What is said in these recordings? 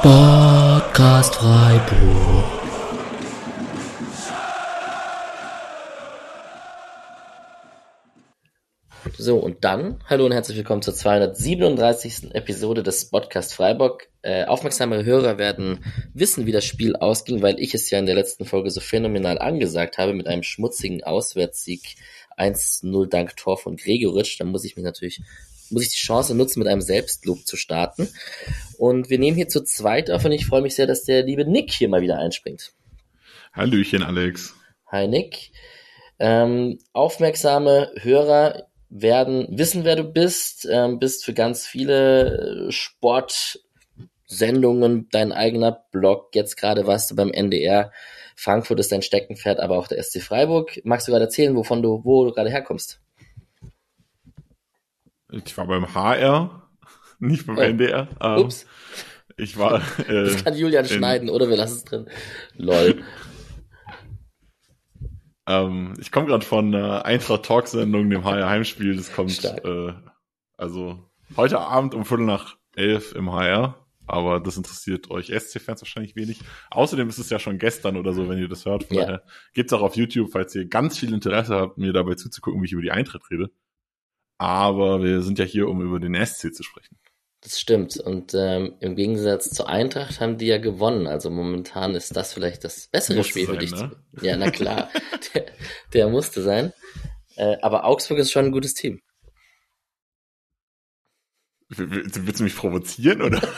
Sportcast Freiburg. So, und dann, hallo und herzlich willkommen zur 237. Episode des Podcast Freiburg. Äh, aufmerksame Hörer werden wissen, wie das Spiel ausging, weil ich es ja in der letzten Folge so phänomenal angesagt habe mit einem schmutzigen Auswärtssieg 1-0 dank Tor von Gregoritsch. Da muss ich mich natürlich muss ich die Chance nutzen, mit einem Selbstlob zu starten. Und wir nehmen hier zu zweit auf und ich freue mich sehr, dass der liebe Nick hier mal wieder einspringt. Hallöchen, Alex. Hi, Nick. Ähm, aufmerksame Hörer werden wissen, wer du bist, ähm, bist für ganz viele äh, Sportsendungen dein eigener Blog. Jetzt gerade warst du beim NDR. Frankfurt ist dein Steckenpferd, aber auch der SC Freiburg. Magst du gerade erzählen, wovon du, wo du gerade herkommst? Ich war beim HR, nicht beim oh. NDR. Ähm, Ups. Ich war. Äh, das kann Julian schneiden, oder wir lassen es drin. Lol. ähm, ich komme gerade von äh, Eintracht Talk Sendung, dem HR Heimspiel. Das kommt äh, also heute Abend um Viertel nach elf im HR. Aber das interessiert euch SC-Fans wahrscheinlich wenig. Außerdem ist es ja schon gestern oder so, wenn ihr das hört. Von ja. daher gibt's auch auf YouTube, falls ihr ganz viel Interesse habt, mir dabei zuzugucken, wie ich über die Eintritt rede aber wir sind ja hier, um über den SC zu sprechen. Das stimmt. Und ähm, im Gegensatz zur Eintracht haben die ja gewonnen. Also momentan ist das vielleicht das bessere musste Spiel für dich. Ne? Ja, na klar. der, der musste sein. Äh, aber Augsburg ist schon ein gutes Team. Willst du mich provozieren oder?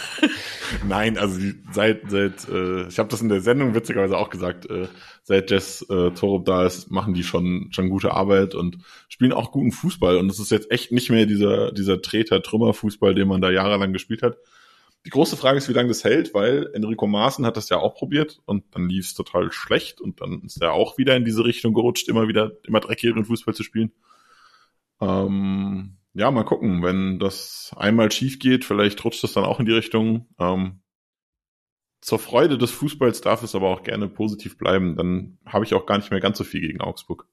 Nein, also seit seit äh, ich habe das in der Sendung witzigerweise auch gesagt, äh, seit Jess äh, Torup da ist, machen die schon schon gute Arbeit und spielen auch guten Fußball und es ist jetzt echt nicht mehr dieser dieser Treter Trümmer Fußball, den man da jahrelang gespielt hat. Die große Frage ist, wie lange das hält, weil Enrico Maaßen hat das ja auch probiert und dann lief es total schlecht und dann ist er auch wieder in diese Richtung gerutscht, immer wieder immer dreckigeren Fußball zu spielen. Ähm, ja, mal gucken, wenn das einmal schief geht, vielleicht rutscht das dann auch in die Richtung. Ähm, zur Freude des Fußballs darf es aber auch gerne positiv bleiben. Dann habe ich auch gar nicht mehr ganz so viel gegen Augsburg.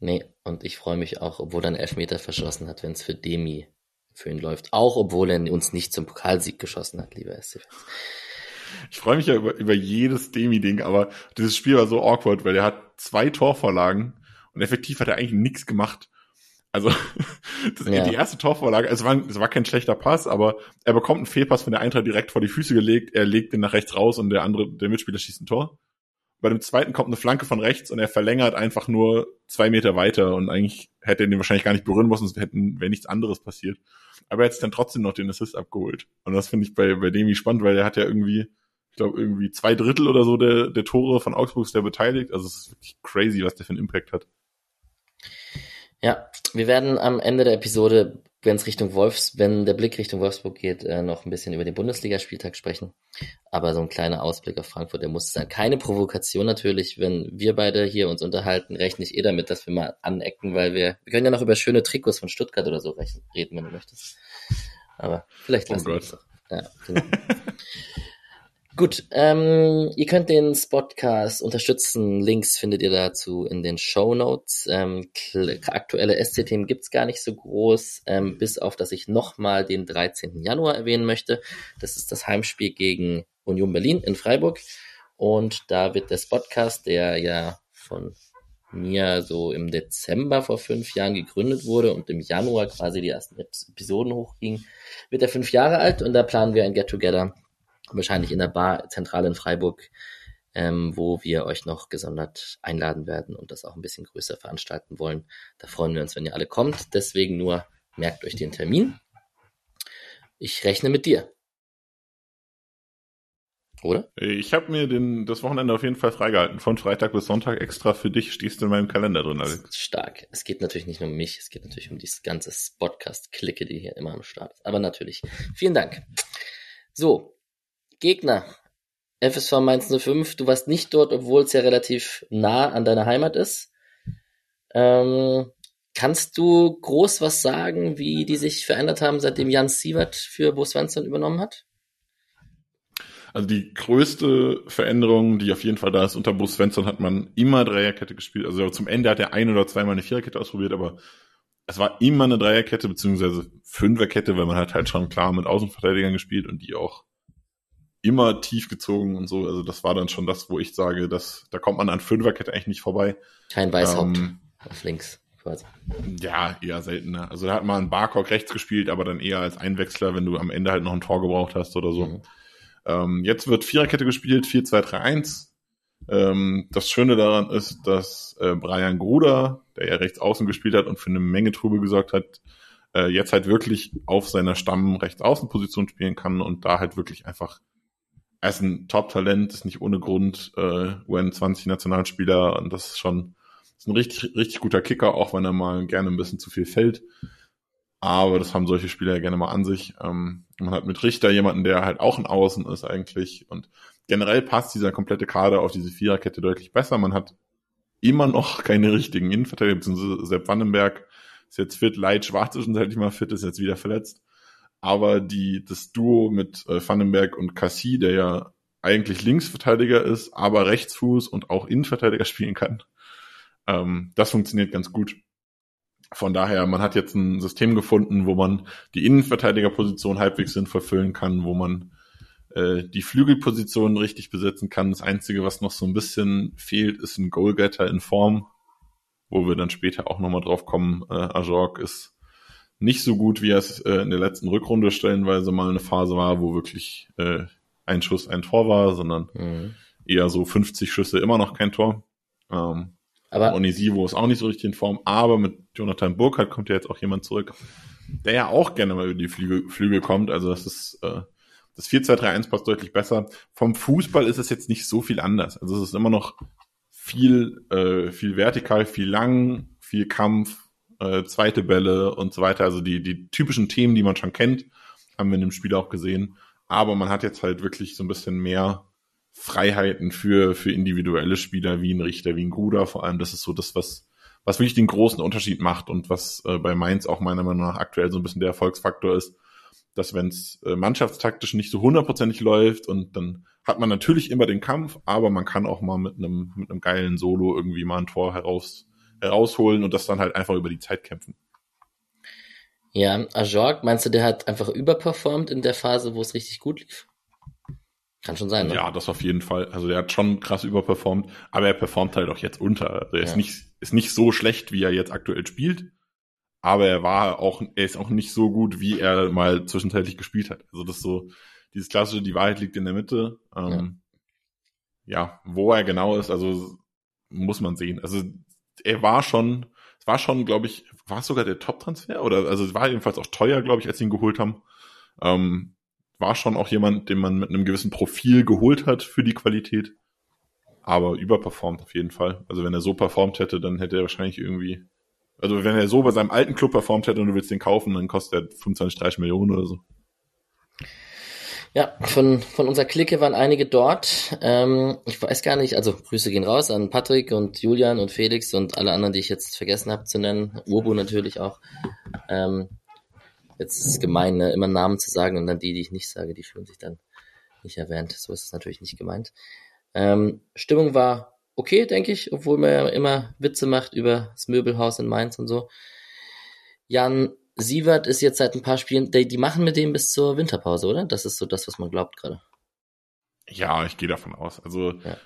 Nee, und ich freue mich auch, obwohl er einen Elfmeter verschossen hat, wenn es für Demi für ihn läuft. Auch obwohl er uns nicht zum Pokalsieg geschossen hat, lieber SC. Ich freue mich ja über, über jedes Demi-Ding, aber dieses Spiel war so awkward, weil er hat zwei Torvorlagen und effektiv hat er eigentlich nichts gemacht. Also das, ja. die erste Torvorlage, es war, es war kein schlechter Pass, aber er bekommt einen Fehlpass von der Eintracht direkt vor die Füße gelegt, er legt den nach rechts raus und der andere, der Mitspieler schießt ein Tor. Bei dem zweiten kommt eine Flanke von rechts und er verlängert einfach nur zwei Meter weiter und eigentlich hätte er den wahrscheinlich gar nicht berühren müssen, es hätten, wäre nichts anderes passiert. Aber er hat sich dann trotzdem noch den Assist abgeholt. Und das finde ich bei, bei Demi spannend, weil er hat ja irgendwie, ich glaube, irgendwie zwei Drittel oder so der, der Tore von Augsburg ist der beteiligt. Also es ist wirklich crazy, was der für einen Impact hat. Ja, wir werden am Ende der Episode, wenn es Richtung Wolfs, wenn der Blick Richtung Wolfsburg geht, äh, noch ein bisschen über den Bundesligaspieltag sprechen. Aber so ein kleiner Ausblick auf Frankfurt, der muss sein. Keine Provokation natürlich, wenn wir beide hier uns unterhalten, rechne ich eh damit, dass wir mal anecken, weil wir, wir können ja noch über schöne Trikots von Stuttgart oder so reden, wenn du möchtest. Aber vielleicht oh lassen oh wir es doch. Ja, genau. Gut, ähm, ihr könnt den Spotcast unterstützen. Links findet ihr dazu in den Show Notes. Ähm, aktuelle SC-Themen gibt's gar nicht so groß, ähm, bis auf, dass ich nochmal den 13. Januar erwähnen möchte. Das ist das Heimspiel gegen Union Berlin in Freiburg. Und da wird der Spotcast, der ja von mir so im Dezember vor fünf Jahren gegründet wurde und im Januar quasi die ersten Episoden hochgingen, wird er fünf Jahre alt und da planen wir ein Get-Together wahrscheinlich in der Bar Zentrale in Freiburg, ähm, wo wir euch noch gesondert einladen werden und das auch ein bisschen größer veranstalten wollen. Da freuen wir uns, wenn ihr alle kommt. Deswegen nur merkt euch den Termin. Ich rechne mit dir. Oder? Ich habe mir den, das Wochenende auf jeden Fall freigehalten. Von Freitag bis Sonntag extra für dich stehst du in meinem Kalender drin, Alex. Stark. Es geht natürlich nicht nur um mich, es geht natürlich um dieses ganze Podcast-Clique, die hier immer am Start ist. Aber natürlich. Vielen Dank. So, Gegner. FSV Mainz 05, du warst nicht dort, obwohl es ja relativ nah an deiner Heimat ist. Ähm, kannst du groß was sagen, wie die sich verändert haben, seitdem Jan Sievert für Bo Svensson übernommen hat? Also die größte Veränderung, die auf jeden Fall da ist, unter Bo Svensson hat man immer Dreierkette gespielt. Also zum Ende hat er ein oder zweimal eine Viererkette ausprobiert, aber es war immer eine Dreierkette beziehungsweise Fünferkette, weil man hat halt schon klar mit Außenverteidigern gespielt und die auch immer tief gezogen und so. Also das war dann schon das, wo ich sage, dass da kommt man an Fünferkette eigentlich nicht vorbei. Kein Weißhaupt ähm, auf links quasi. Ja, eher seltener. Also da hat man Barcock rechts gespielt, aber dann eher als Einwechsler, wenn du am Ende halt noch ein Tor gebraucht hast oder so. Mhm. Ähm, jetzt wird Viererkette gespielt, 4-2-3-1. Ähm, das Schöne daran ist, dass äh, Brian Gruder, der ja rechts außen gespielt hat und für eine Menge Trubel gesorgt hat, äh, jetzt halt wirklich auf seiner Stamm rechts außen Position spielen kann und da halt wirklich einfach er ist ein Top-Talent, ist nicht ohne Grund äh, UN20 Nationalspieler und das ist schon ist ein richtig, richtig guter Kicker, auch wenn er mal gerne ein bisschen zu viel fällt. Aber das haben solche Spieler ja gerne mal an sich. Ähm, man hat mit Richter jemanden, der halt auch ein Außen ist eigentlich. Und generell passt dieser komplette Kader auf diese Viererkette deutlich besser. Man hat immer noch keine richtigen Innenverteidiger, beziehungsweise Sepp Vandenberg ist jetzt fit, Leitsch war zwischenzeitlich mal fit, ist jetzt wieder verletzt. Aber die, das Duo mit äh, Vandenberg und Cassie, der ja eigentlich Linksverteidiger ist, aber Rechtsfuß und auch Innenverteidiger spielen kann, ähm, das funktioniert ganz gut. Von daher, man hat jetzt ein System gefunden, wo man die Innenverteidigerposition halbwegs sinnvoll füllen kann, wo man äh, die Flügelposition richtig besetzen kann. Das Einzige, was noch so ein bisschen fehlt, ist ein Goalgetter in Form, wo wir dann später auch nochmal drauf kommen. Äh, Ajorg ist nicht so gut, wie er es äh, in der letzten Rückrunde stellenweise mal eine Phase war, wo wirklich äh, ein Schuss ein Tor war, sondern mhm. eher so 50 Schüsse immer noch kein Tor. Ähm, aber Onisivo ist auch nicht so richtig in Form, aber mit Jonathan Burkhardt kommt ja jetzt auch jemand zurück, der ja auch gerne mal über die Flügel, Flügel kommt. Also das ist äh, das 4-2-3-1 passt deutlich besser. Vom Fußball ist es jetzt nicht so viel anders. Also es ist immer noch viel, äh, viel vertikal, viel lang, viel Kampf, äh, zweite Bälle und so weiter. Also die, die typischen Themen, die man schon kennt, haben wir in dem Spiel auch gesehen. Aber man hat jetzt halt wirklich so ein bisschen mehr Freiheiten für, für individuelle Spieler wie ein Richter, wie ein Gruder. Vor allem, das ist so das, was, was wirklich den großen Unterschied macht und was äh, bei Mainz auch meiner Meinung nach aktuell so ein bisschen der Erfolgsfaktor ist, dass wenn es äh, mannschaftstaktisch nicht so hundertprozentig läuft und dann hat man natürlich immer den Kampf, aber man kann auch mal mit einem mit geilen Solo irgendwie mal ein Tor heraus herausholen und das dann halt einfach über die Zeit kämpfen. Ja, Ajorg, meinst du, der hat einfach überperformt in der Phase, wo es richtig gut lief? Kann schon sein, ne? Ja, das auf jeden Fall. Also der hat schon krass überperformt, aber er performt halt auch jetzt unter. Also er ja. ist nicht, ist nicht so schlecht, wie er jetzt aktuell spielt. Aber er war auch, er ist auch nicht so gut, wie er mal zwischenzeitlich gespielt hat. Also das ist so, dieses klassische, die Wahrheit liegt in der Mitte. Ähm, ja. ja, wo er genau ist, also muss man sehen. Also er war schon, war schon, glaube ich, war es sogar der Top-Transfer? Oder also es war jedenfalls auch teuer, glaube ich, als sie ihn geholt haben. Ähm, war schon auch jemand, den man mit einem gewissen Profil geholt hat für die Qualität. Aber überperformt auf jeden Fall. Also wenn er so performt hätte, dann hätte er wahrscheinlich irgendwie, also wenn er so bei seinem alten Club performt hätte und du willst den kaufen, dann kostet er 25, 30 Millionen oder so. Ja, von, von unserer Clique waren einige dort. Ähm, ich weiß gar nicht, also Grüße gehen raus an Patrick und Julian und Felix und alle anderen, die ich jetzt vergessen habe zu nennen. Urbu natürlich auch. Ähm, Jetzt ist es gemein, ne? immer Namen zu sagen und dann die, die ich nicht sage, die fühlen sich dann nicht erwähnt. So ist es natürlich nicht gemeint. Ähm, Stimmung war okay, denke ich, obwohl man ja immer Witze macht über das Möbelhaus in Mainz und so. Jan Sievert ist jetzt seit ein paar Spielen, die, die machen mit dem bis zur Winterpause, oder? Das ist so das, was man glaubt gerade. Ja, ich gehe davon aus. Also ja.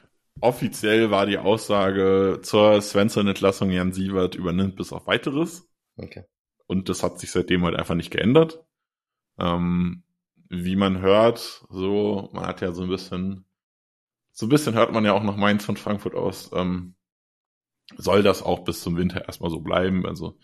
offiziell war die Aussage zur Svensson-Entlassung, Jan Sievert übernimmt bis auf weiteres. Okay. Und das hat sich seitdem halt einfach nicht geändert. Ähm, wie man hört, so, man hat ja so ein bisschen, so ein bisschen hört man ja auch noch Mainz von Frankfurt aus, ähm, soll das auch bis zum Winter erstmal so bleiben. Also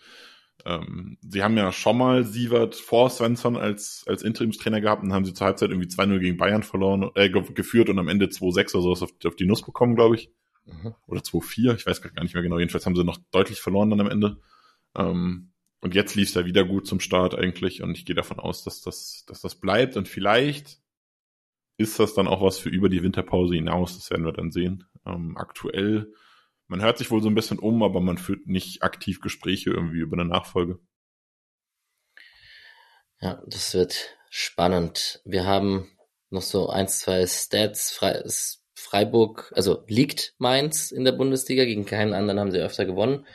ähm, sie haben ja schon mal Sievert vor Svensson als, als Interimstrainer gehabt und haben sie zur Halbzeit irgendwie 2-0 gegen Bayern verloren, äh, geführt und am Ende 2-6 oder sowas auf, auf die Nuss bekommen, glaube ich. Mhm. Oder 2-4, ich weiß gar nicht mehr genau. Jedenfalls haben sie noch deutlich verloren dann am Ende. Ähm, und jetzt lief es ja wieder gut zum Start eigentlich und ich gehe davon aus, dass das, dass das bleibt und vielleicht ist das dann auch was für über die Winterpause hinaus, das werden wir dann sehen. Ähm, aktuell, man hört sich wohl so ein bisschen um, aber man führt nicht aktiv Gespräche irgendwie über eine Nachfolge. Ja, das wird spannend. Wir haben noch so ein, zwei Stats. Fre Freiburg, also liegt Mainz in der Bundesliga, gegen keinen anderen haben sie öfter gewonnen.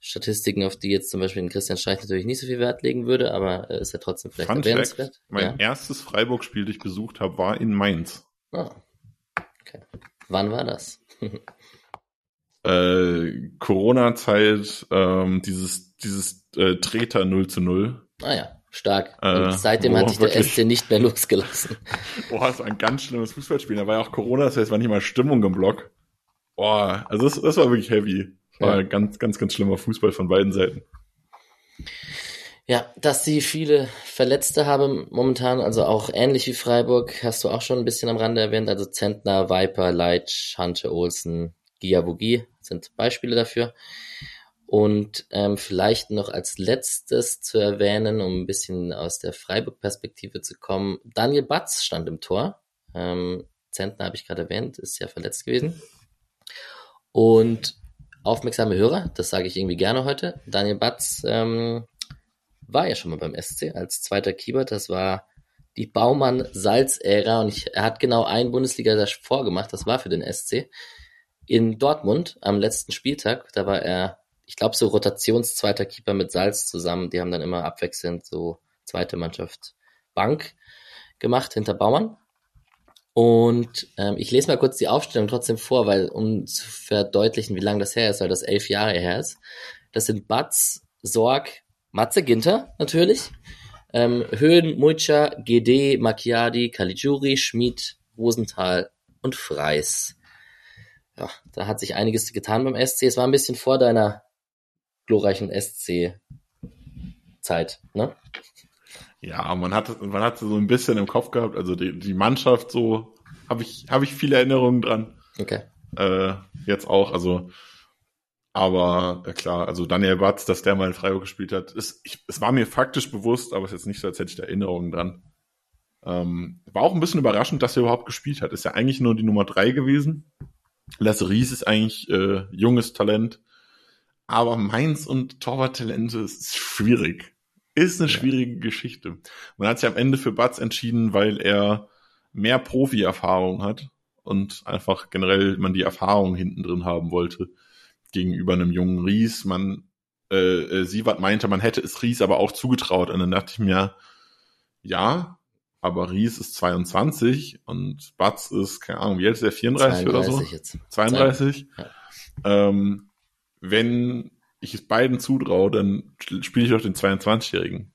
Statistiken, auf die jetzt zum Beispiel in Christian Streich natürlich nicht so viel Wert legen würde, aber äh, ist ja trotzdem vielleicht Fun erwähnenswert. Mein ja. erstes Freiburg-Spiel, das ich besucht habe, war in Mainz. Ah. Okay. Wann war das? äh, Corona-Zeit, ähm, dieses, dieses äh, Treter 0 zu 0. Ah ja, stark. Und äh, seitdem hat sich der SC nicht mehr losgelassen. Boah, das war ein ganz schlimmes Fußballspiel. Da war ja auch Corona, das heißt, war nicht mal Stimmung im Block. Boah, also das, das war wirklich heavy. War ja. ganz, ganz, ganz schlimmer Fußball von beiden Seiten. Ja, dass sie viele Verletzte haben momentan, also auch ähnlich wie Freiburg, hast du auch schon ein bisschen am Rande erwähnt. Also Zentner, Viper, Leitsch, Hunter Olsen, Giabugi sind Beispiele dafür. Und ähm, vielleicht noch als letztes zu erwähnen, um ein bisschen aus der Freiburg-Perspektive zu kommen, Daniel Batz stand im Tor. Ähm, Zentner habe ich gerade erwähnt, ist ja verletzt gewesen. Und aufmerksame Hörer, das sage ich irgendwie gerne heute, Daniel Batz ähm, war ja schon mal beim SC als zweiter Keeper. Das war die Baumann-Salz-Ära und ich, er hat genau ein Bundesliga vorgemacht, das war für den SC. In Dortmund am letzten Spieltag, da war er, ich glaube, so Rotationszweiter Keeper mit Salz zusammen. Die haben dann immer abwechselnd so zweite Mannschaft Bank gemacht hinter Baumann. Und ähm, ich lese mal kurz die Aufstellung trotzdem vor, weil um zu verdeutlichen, wie lange das her ist, weil das elf Jahre her ist. Das sind Batz, Sorg, Matze Ginter natürlich, ähm, Höhen, Mucha, GD, Macchiadi, Caligiuri, Schmid, Rosenthal und Freis. Ja, da hat sich einiges getan beim SC. Es war ein bisschen vor deiner glorreichen SC-Zeit, ne? Ja, man hat, man hat so ein bisschen im Kopf gehabt, also die, die Mannschaft so, habe ich, habe ich viele Erinnerungen dran. Okay. Äh, jetzt auch, also aber ja klar, also Daniel Batz, dass der mal in Freiburg gespielt hat, ist, ich, es war mir faktisch bewusst, aber es ist jetzt nicht so, als hätte ich da Erinnerungen dran. Ähm, war auch ein bisschen überraschend, dass er überhaupt gespielt hat. Ist ja eigentlich nur die Nummer drei gewesen. Lasse Ries ist eigentlich äh, junges Talent. Aber Mainz und Torwarttalente ist schwierig. Ist eine ja. schwierige Geschichte. Man hat sich am Ende für Batz entschieden, weil er mehr Profi-Erfahrung hat und einfach generell man die Erfahrung hinten drin haben wollte gegenüber einem jungen Ries. Man, äh, äh, Sievert meinte, man hätte es Ries aber auch zugetraut. Und dann dachte ich mir, ja, aber Ries ist 22 und Batz ist, keine Ahnung, wie alt ist der, 34 oder so? Jetzt. 32. Ja. Ähm, wenn ich es beiden zutraue, dann spiele ich doch den 22-Jährigen.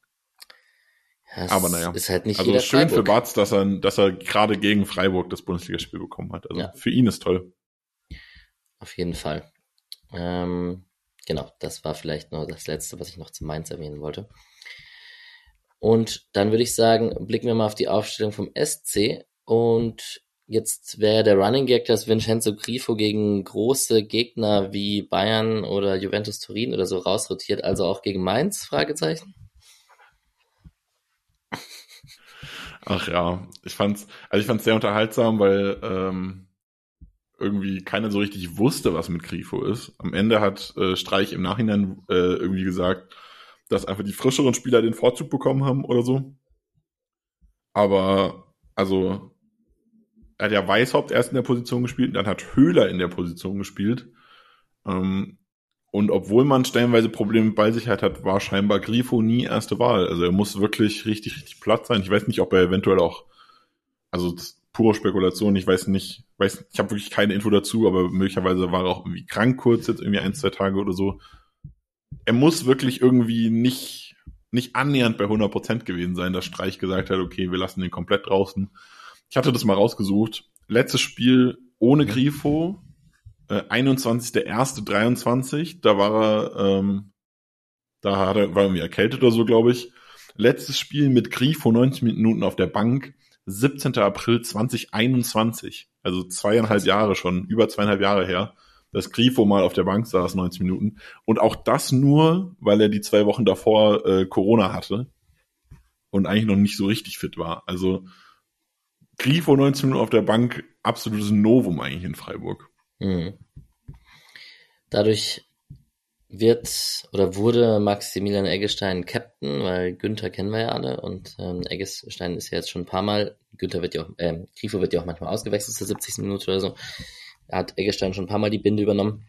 Ja, aber naja. Ist halt nicht also schön Freiburg. für Batz, dass er, dass er gerade gegen Freiburg das Bundesligaspiel bekommen hat. Also ja. für ihn ist toll. Auf jeden Fall. Ähm, genau, das war vielleicht noch das Letzte, was ich noch zu Mainz erwähnen wollte. Und dann würde ich sagen, blicken wir mal auf die Aufstellung vom SC. Und jetzt wäre der Running Gag, dass Vincenzo Grifo gegen große Gegner wie Bayern oder Juventus Turin oder so rausrotiert, also auch gegen Mainz? Fragezeichen. Ach ja, ich fand's, also ich fand's sehr unterhaltsam, weil ähm, irgendwie keiner so richtig wusste, was mit Grifo ist. Am Ende hat äh, Streich im Nachhinein äh, irgendwie gesagt, dass einfach die frischeren Spieler den Vorzug bekommen haben oder so. Aber, also, er hat ja Weißhaupt erst in der Position gespielt, dann hat Höhler in der Position gespielt. Ähm, und obwohl man stellenweise Probleme mit Ballsicherheit hat, war scheinbar Grifo nie erste Wahl. Also er muss wirklich richtig, richtig platt sein. Ich weiß nicht, ob er eventuell auch, also pure Spekulation. Ich weiß nicht, weiß, ich habe wirklich keine Info dazu, aber möglicherweise war er auch irgendwie krank kurz, jetzt irgendwie ein, zwei Tage oder so. Er muss wirklich irgendwie nicht, nicht annähernd bei 100 Prozent gewesen sein, dass Streich gesagt hat, okay, wir lassen den komplett draußen. Ich hatte das mal rausgesucht. Letztes Spiel ohne Grifo, äh, 21.01.23, da war er, ähm, da hat er, war irgendwie erkältet oder so, glaube ich. Letztes Spiel mit Grifo 90 Minuten auf der Bank, 17. April 2021, also zweieinhalb Jahre schon, über zweieinhalb Jahre her, dass Grifo mal auf der Bank saß, 90 Minuten. Und auch das nur, weil er die zwei Wochen davor äh, Corona hatte und eigentlich noch nicht so richtig fit war. Also Grifo 19 Minuten auf der Bank, absolutes Novum eigentlich in Freiburg. Mhm. Dadurch wird oder wurde Maximilian Eggestein Captain, weil Günther kennen wir ja alle und ähm, Eggestein ist ja jetzt schon ein paar Mal, Günther wird ja auch, äh, Grifo wird ja auch manchmal ausgewechselt zur 70. Minute oder so. Er hat Eggestein schon ein paar Mal die Binde übernommen,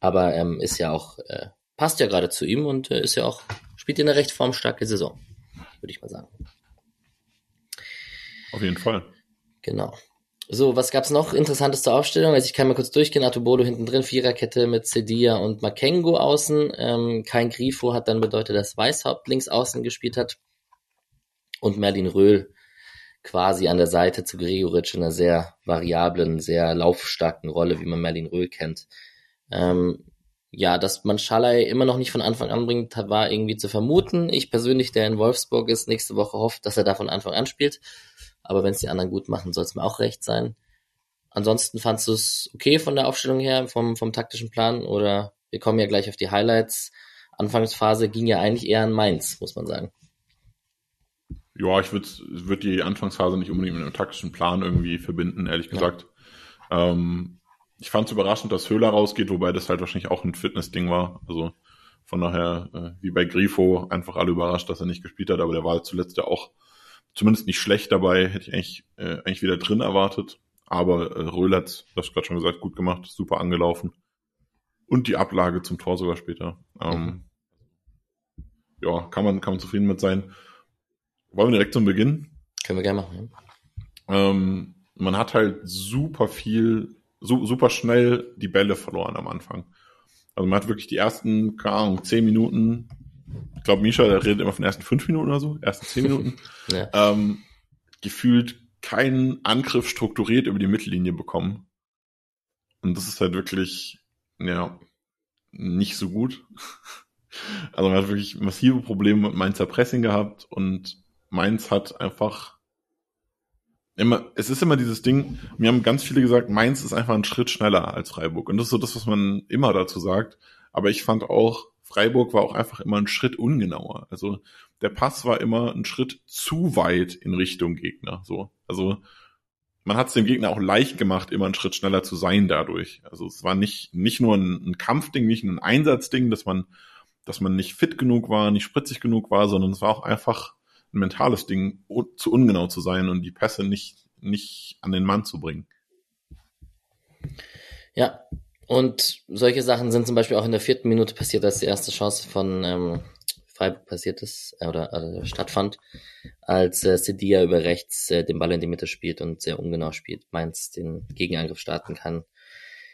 aber ähm, ist ja auch, äh, passt ja gerade zu ihm und äh, ist ja auch, spielt in einer recht formstarke Saison, würde ich mal sagen. Auf jeden Fall. Genau. So, was gab's noch Interessantes zur Aufstellung? Also ich kann mal kurz durchgehen. Atubolo hinten drin, Viererkette mit Cedia und Makengo außen. Ähm, kein Grifo hat dann bedeutet, dass Weißhaupt links außen gespielt hat. Und Merlin Röhl quasi an der Seite zu Gregoritsch in einer sehr variablen, sehr laufstarken Rolle, wie man Merlin Röhl kennt. Ähm, ja, dass man Schalay immer noch nicht von Anfang an bringt, war irgendwie zu vermuten. Ich persönlich, der in Wolfsburg ist, nächste Woche hofft, dass er da von Anfang an spielt. Aber wenn es die anderen gut machen, soll es mir auch recht sein. Ansonsten fandst du es okay von der Aufstellung her, vom, vom taktischen Plan? Oder wir kommen ja gleich auf die Highlights. Anfangsphase ging ja eigentlich eher an Mainz, muss man sagen. Ja, ich würde würd die Anfangsphase nicht unbedingt mit einem taktischen Plan irgendwie verbinden, ehrlich gesagt. Ja. Ähm, ich fand es überraschend, dass Höhler rausgeht, wobei das halt wahrscheinlich auch ein Fitness-Ding war. Also von daher, äh, wie bei Grifo, einfach alle überrascht, dass er nicht gespielt hat, aber der war zuletzt ja auch zumindest nicht schlecht dabei, hätte ich eigentlich, äh, eigentlich wieder drin erwartet. Aber äh, Röhl hat, das gerade schon gesagt, gut gemacht, super angelaufen. Und die Ablage zum Tor sogar später. Ähm, mhm. Ja, kann man, kann man zufrieden mit sein. Wollen wir direkt zum Beginn? Können wir gerne machen. Ja. Ähm, man hat halt super viel, su super schnell die Bälle verloren am Anfang. Also man hat wirklich die ersten, keine Ahnung, zehn Minuten ich glaube, Misha, der redet immer von ersten fünf Minuten oder so, ersten zehn Minuten, ja. ähm, gefühlt keinen Angriff strukturiert über die Mittellinie bekommen. Und das ist halt wirklich, ja, nicht so gut. Also man hat wirklich massive Probleme mit Mainzer Pressing gehabt und Mainz hat einfach immer, es ist immer dieses Ding, mir haben ganz viele gesagt, Mainz ist einfach ein Schritt schneller als Freiburg. Und das ist so das, was man immer dazu sagt. Aber ich fand auch, Freiburg war auch einfach immer ein Schritt ungenauer. Also der Pass war immer ein Schritt zu weit in Richtung Gegner. So, also man hat es dem Gegner auch leicht gemacht, immer einen Schritt schneller zu sein dadurch. Also es war nicht nicht nur ein, ein Kampfding, nicht ein Einsatzding, dass man dass man nicht fit genug war, nicht spritzig genug war, sondern es war auch einfach ein mentales Ding, zu ungenau zu sein und die Pässe nicht nicht an den Mann zu bringen. Ja, und solche Sachen sind zum Beispiel auch in der vierten Minute passiert, als die erste Chance von ähm, Freiburg passiert ist äh, oder äh, stattfand, als äh, Sedia über rechts äh, den Ball in die Mitte spielt und sehr ungenau spielt, Mainz den Gegenangriff starten kann,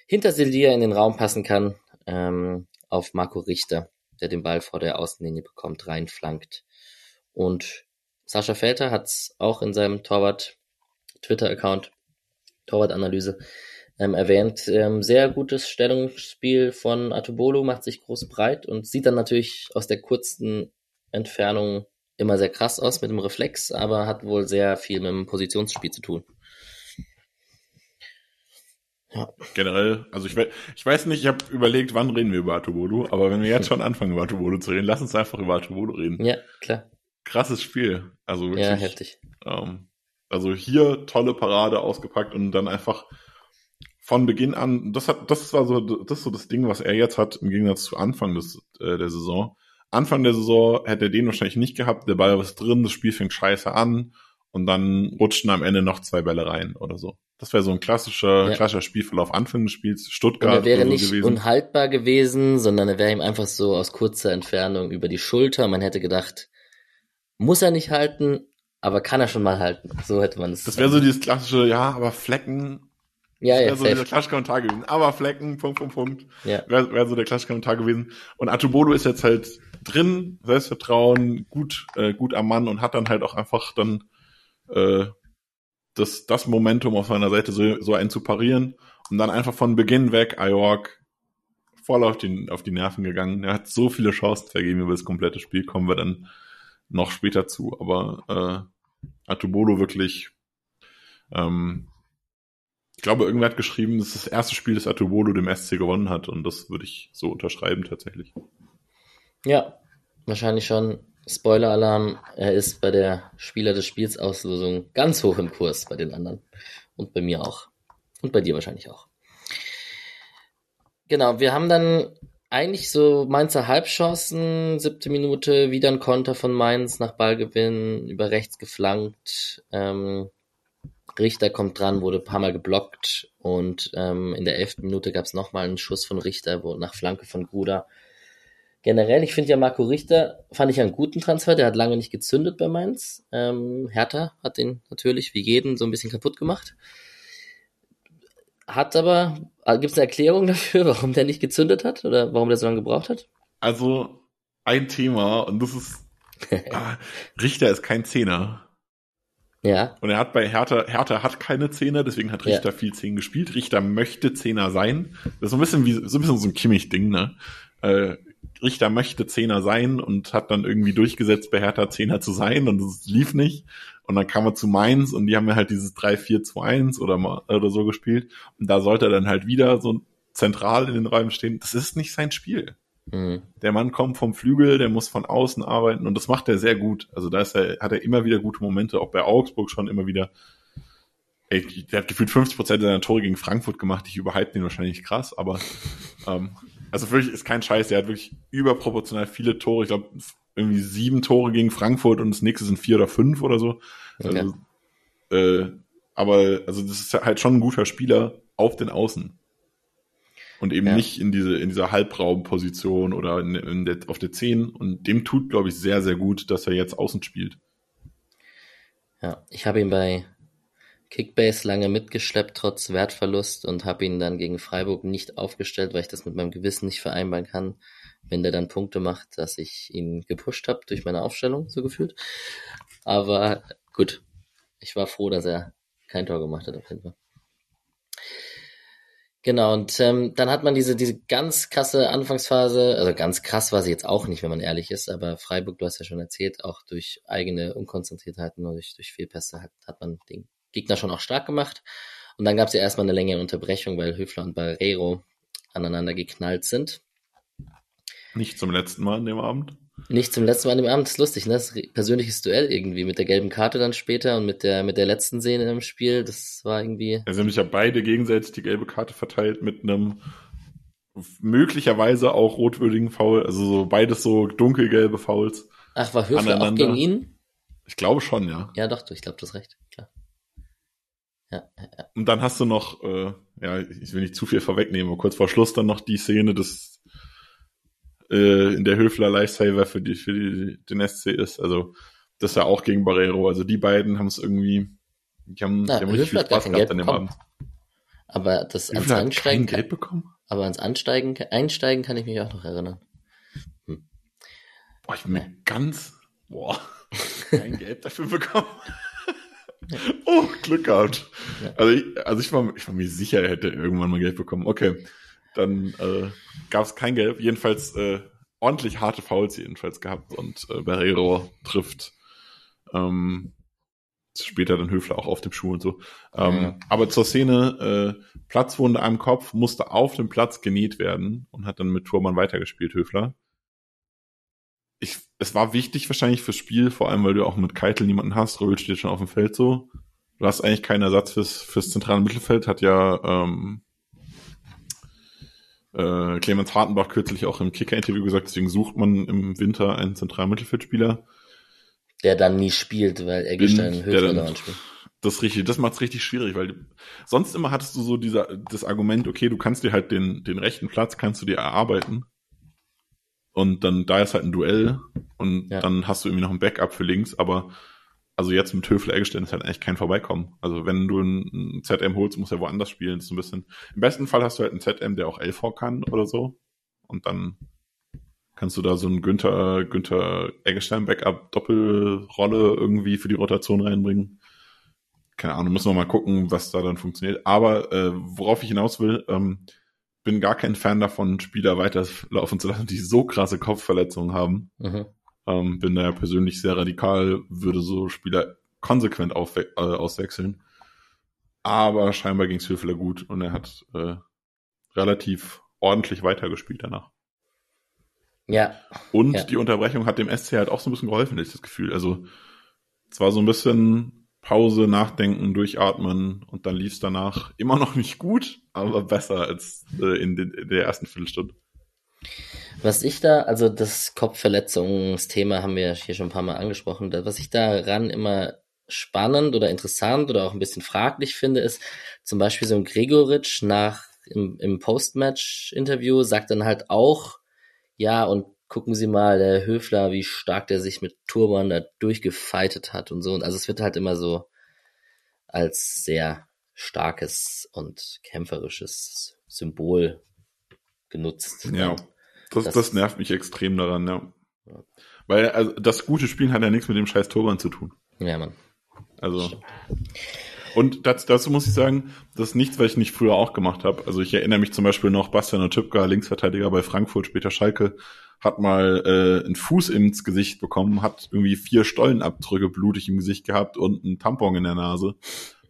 hinter Sedia in den Raum passen kann, ähm, auf Marco Richter, der den Ball vor der Außenlinie bekommt, reinflankt. Und Sascha Felter hat es auch in seinem Torwart Twitter-Account, Torwart-Analyse, ähm, erwähnt. Ähm, sehr gutes Stellungsspiel von Atubolo, macht sich groß breit und sieht dann natürlich aus der kurzen Entfernung immer sehr krass aus mit dem Reflex, aber hat wohl sehr viel mit dem Positionsspiel zu tun. Ja. Generell, also ich, ich weiß nicht, ich habe überlegt, wann reden wir über Atubolo, aber wenn wir jetzt schon anfangen über Atubolo zu reden, lass uns einfach über Atubolo reden. Ja, klar. Krasses Spiel. Also wirklich. Ja, heftig. Ähm, also hier tolle Parade ausgepackt und dann einfach von Beginn an, das hat, das war so, das ist so das Ding, was er jetzt hat, im Gegensatz zu Anfang des, äh, der Saison. Anfang der Saison hätte er den wahrscheinlich nicht gehabt, der Ball ist drin, das Spiel fängt scheiße an und dann rutschten am Ende noch zwei Bälle rein oder so. Das wäre so ein klassischer, ja. klassischer Spielverlauf Anfang des Spiels. Stuttgart. Und er wäre so nicht gewesen. unhaltbar gewesen, sondern er wäre ihm einfach so aus kurzer Entfernung über die Schulter. Man hätte gedacht, muss er nicht halten, aber kann er schon mal halten. So hätte man es. Das wäre so dieses klassische, ja, aber Flecken ja, ja, wäre so dieser klassische Kommentar gewesen. Aber Flecken, Punkt, Punkt, Punkt. Ja. Wäre wär so der klassische Kommentar gewesen. Und Atubolo ist jetzt halt drin, Selbstvertrauen, gut, äh, gut am Mann und hat dann halt auch einfach dann äh, das, das Momentum auf seiner Seite so, so einen zu parieren und dann einfach von Beginn weg Iork voll auf die, auf die Nerven gegangen. Er hat so viele Chancen vergeben über das komplette Spiel, kommen wir dann noch später zu. Aber äh, Atubolo wirklich ähm, ich glaube, irgendwer hat geschrieben, das ist das erste Spiel, das Atubolo dem SC gewonnen hat. Und das würde ich so unterschreiben tatsächlich. Ja, wahrscheinlich schon. Spoiler-Alarm, er ist bei der Spieler des Spiels Auslosung ganz hoch im Kurs bei den anderen. Und bei mir auch. Und bei dir wahrscheinlich auch. Genau, wir haben dann eigentlich so Mainzer Halbchancen, siebte Minute, wieder ein Konter von Mainz nach Ballgewinn, über rechts geflankt. Ähm, Richter kommt dran, wurde ein paar Mal geblockt und ähm, in der elften Minute gab es nochmal einen Schuss von Richter wo, nach Flanke von Gruder. Generell, ich finde ja Marco Richter, fand ich einen guten Transfer, der hat lange nicht gezündet bei Mainz. Ähm, Hertha hat den natürlich wie jeden so ein bisschen kaputt gemacht. Hat aber, äh, gibt es eine Erklärung dafür, warum der nicht gezündet hat oder warum der so lange gebraucht hat? Also ein Thema und das ist, ah, Richter ist kein Zehner. Ja. Und er hat bei Hertha, Hertha hat keine Zehner, deswegen hat Richter ja. viel Zehn gespielt. Richter möchte Zehner sein. Das ist so ein bisschen wie, so ein bisschen so ein Kimmich-Ding, ne? Äh, Richter möchte Zehner sein und hat dann irgendwie durchgesetzt, bei Hertha Zehner zu sein und es lief nicht. Und dann kam er zu Mainz und die haben ja halt dieses 3-4-2-1 oder, mal, oder so gespielt. Und da sollte er dann halt wieder so zentral in den Räumen stehen. Das ist nicht sein Spiel. Mhm. Der Mann kommt vom Flügel, der muss von außen arbeiten und das macht er sehr gut. Also da ist er, hat er immer wieder gute Momente, auch bei Augsburg schon immer wieder. Ey, der hat gefühlt 50 Prozent seiner Tore gegen Frankfurt gemacht. Ich überhype den wahrscheinlich krass, aber ähm, also wirklich ist kein Scheiß. Der hat wirklich überproportional viele Tore. Ich glaube irgendwie sieben Tore gegen Frankfurt und das nächste sind vier oder fünf oder so. Okay. Also, äh, aber also das ist halt schon ein guter Spieler auf den Außen und eben ja. nicht in diese in dieser Halbraumposition oder in, in der, auf der 10 und dem tut glaube ich sehr sehr gut, dass er jetzt außen spielt. Ja, ich habe ihn bei Kickbase lange mitgeschleppt trotz Wertverlust und habe ihn dann gegen Freiburg nicht aufgestellt, weil ich das mit meinem Gewissen nicht vereinbaren kann, wenn der dann Punkte macht, dass ich ihn gepusht habe durch meine Aufstellung so gefühlt. Aber gut, ich war froh, dass er kein Tor gemacht hat auf jeden Fall. Genau, und ähm, dann hat man diese, diese ganz krasse Anfangsphase, also ganz krass war sie jetzt auch nicht, wenn man ehrlich ist, aber Freiburg, du hast ja schon erzählt, auch durch eigene Unkonzentriertheiten und durch, durch Fehlpässe hat, hat man den Gegner schon auch stark gemacht. Und dann gab es ja erstmal eine längere Unterbrechung, weil Höfler und Barrero aneinander geknallt sind. Nicht zum letzten Mal an dem Abend? Nicht zum letzten Mal an dem Abend, das ist lustig, ne? Das ist persönliches Duell irgendwie mit der gelben Karte dann später und mit der, mit der letzten Szene im Spiel. Das war irgendwie. Also haben sich ja beide gegenseitig die gelbe Karte verteilt mit einem möglicherweise auch rotwürdigen Foul, also so beides so dunkelgelbe Fouls. Ach, war Höfler auch gegen ihn? Ich glaube schon, ja. Ja, doch, ich glaube, du hast recht. Ja, ja. Und dann hast du noch, äh, ja, ich will nicht zu viel vorwegnehmen, aber kurz vor Schluss dann noch die Szene des äh, in der Höfler Lifesaver für die für die, den SC ist. Also das ist ja auch gegen Barrero. Also die beiden haben es irgendwie, die haben, Na, die haben richtig viel Spaß gehabt an dem Abend. Aber das ans Ansteigen, Gelb bekommen? aber ans Ansteigen, Einsteigen kann ich mich auch noch erinnern. Hm. Boah, ich bin mir ganz, boah, kein Gelb dafür bekommen. oh, Glück gehabt. Ja. Also, ich, also ich war, ich war mir sicher, er hätte irgendwann mal Geld bekommen. Okay. Dann äh, gab es kein Gelb. Jedenfalls äh, ordentlich harte Fouls jedenfalls gehabt und äh, Barrero trifft ähm, später dann Höfler auch auf dem Schuh und so. Ähm, ja. Aber zur Szene, äh, Platzwunde am Kopf musste auf dem Platz genäht werden und hat dann mit Turmann weitergespielt, Höfler. Ich, es war wichtig wahrscheinlich fürs Spiel, vor allem weil du auch mit Keitel niemanden hast. Röhl steht schon auf dem Feld so. Du hast eigentlich keinen Ersatz fürs, fürs zentrale Mittelfeld, hat ja ähm, äh, Clemens Hartenbach kürzlich auch im Kicker-Interview gesagt, deswegen sucht man im Winter einen zentralen Mittelfeldspieler. Der dann nie spielt, weil Eggestein Höfler spielt. Das richtig, das macht's richtig schwierig, weil sonst immer hattest du so dieser, das Argument, okay, du kannst dir halt den, den rechten Platz kannst du dir erarbeiten. Und dann, da ist halt ein Duell und ja. dann hast du irgendwie noch ein Backup für links, aber also jetzt mit Höfler Eggestein ist halt eigentlich kein Vorbeikommen. Also wenn du ein ZM holst, muss er woanders spielen. Das ist ein bisschen. Im besten Fall hast du halt einen ZM, der auch LV kann oder so. Und dann kannst du da so einen Günther, Günther Eggestein Backup Doppelrolle irgendwie für die Rotation reinbringen. Keine Ahnung, müssen wir mal gucken, was da dann funktioniert. Aber äh, worauf ich hinaus will, ähm, bin gar kein Fan davon, Spieler weiterlaufen zu lassen, die so krasse Kopfverletzungen haben. Mhm. Ähm, bin da ja persönlich sehr radikal, würde so Spieler konsequent aufwe äh, auswechseln. Aber scheinbar ging es Höfler gut und er hat äh, relativ ordentlich weitergespielt danach. Ja. Und ja. die Unterbrechung hat dem SC halt auch so ein bisschen geholfen, ich das Gefühl. Also es war so ein bisschen Pause, Nachdenken, Durchatmen und dann lief es danach immer noch nicht gut, aber besser als äh, in, de in der ersten Viertelstunde. Was ich da, also das Kopfverletzungsthema haben wir hier schon ein paar Mal angesprochen, was ich daran immer spannend oder interessant oder auch ein bisschen fraglich finde, ist zum Beispiel so ein Gregoritsch nach im, im Postmatch-Interview sagt dann halt auch, ja, und gucken Sie mal, der Höfler, wie stark der sich mit Turban da durchgefeitet hat und so. Und also es wird halt immer so als sehr starkes und kämpferisches Symbol genutzt. Ja, das, das, das nervt mich extrem daran, ja. ja. Weil also, das gute Spielen hat ja nichts mit dem scheiß Torwand zu tun. Ja, Mann. Also. Und dazu, dazu muss ich sagen, das ist nichts, was ich nicht früher auch gemacht habe. Also ich erinnere mich zum Beispiel noch, Bastian Otypka, Linksverteidiger bei Frankfurt, später Schalke, hat mal äh, einen Fuß ins Gesicht bekommen, hat irgendwie vier Stollenabdrücke blutig im Gesicht gehabt und einen Tampon in der Nase.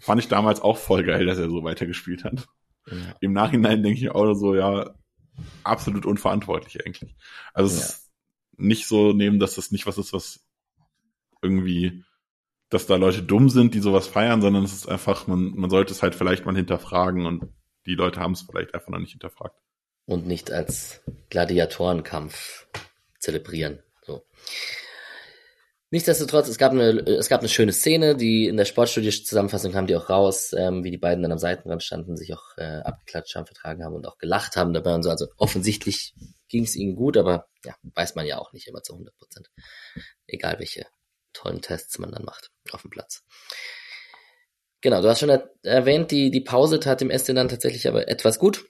Fand ich damals auch voll geil, dass er so weitergespielt hat. Ja. Im Nachhinein denke ich auch so, ja, absolut unverantwortlich eigentlich. Also es ist nicht so nehmen, dass das nicht was ist, was irgendwie, dass da Leute dumm sind, die sowas feiern, sondern es ist einfach, man, man sollte es halt vielleicht mal hinterfragen und die Leute haben es vielleicht einfach noch nicht hinterfragt. Und nicht als Gladiatorenkampf zelebrieren. So. Nichtsdestotrotz, es gab eine, es gab eine schöne Szene, die in der Sportstudio-Zusammenfassung kam die auch raus, ähm, wie die beiden dann am Seitenrand standen, sich auch äh, abgeklatscht haben, vertragen haben und auch gelacht haben dabei und so. Also offensichtlich ging es ihnen gut, aber ja, weiß man ja auch nicht immer zu 100 Prozent. Egal welche tollen Tests man dann macht auf dem Platz. Genau, du hast schon erwähnt, die, die Pause tat dem SC dann tatsächlich aber etwas gut.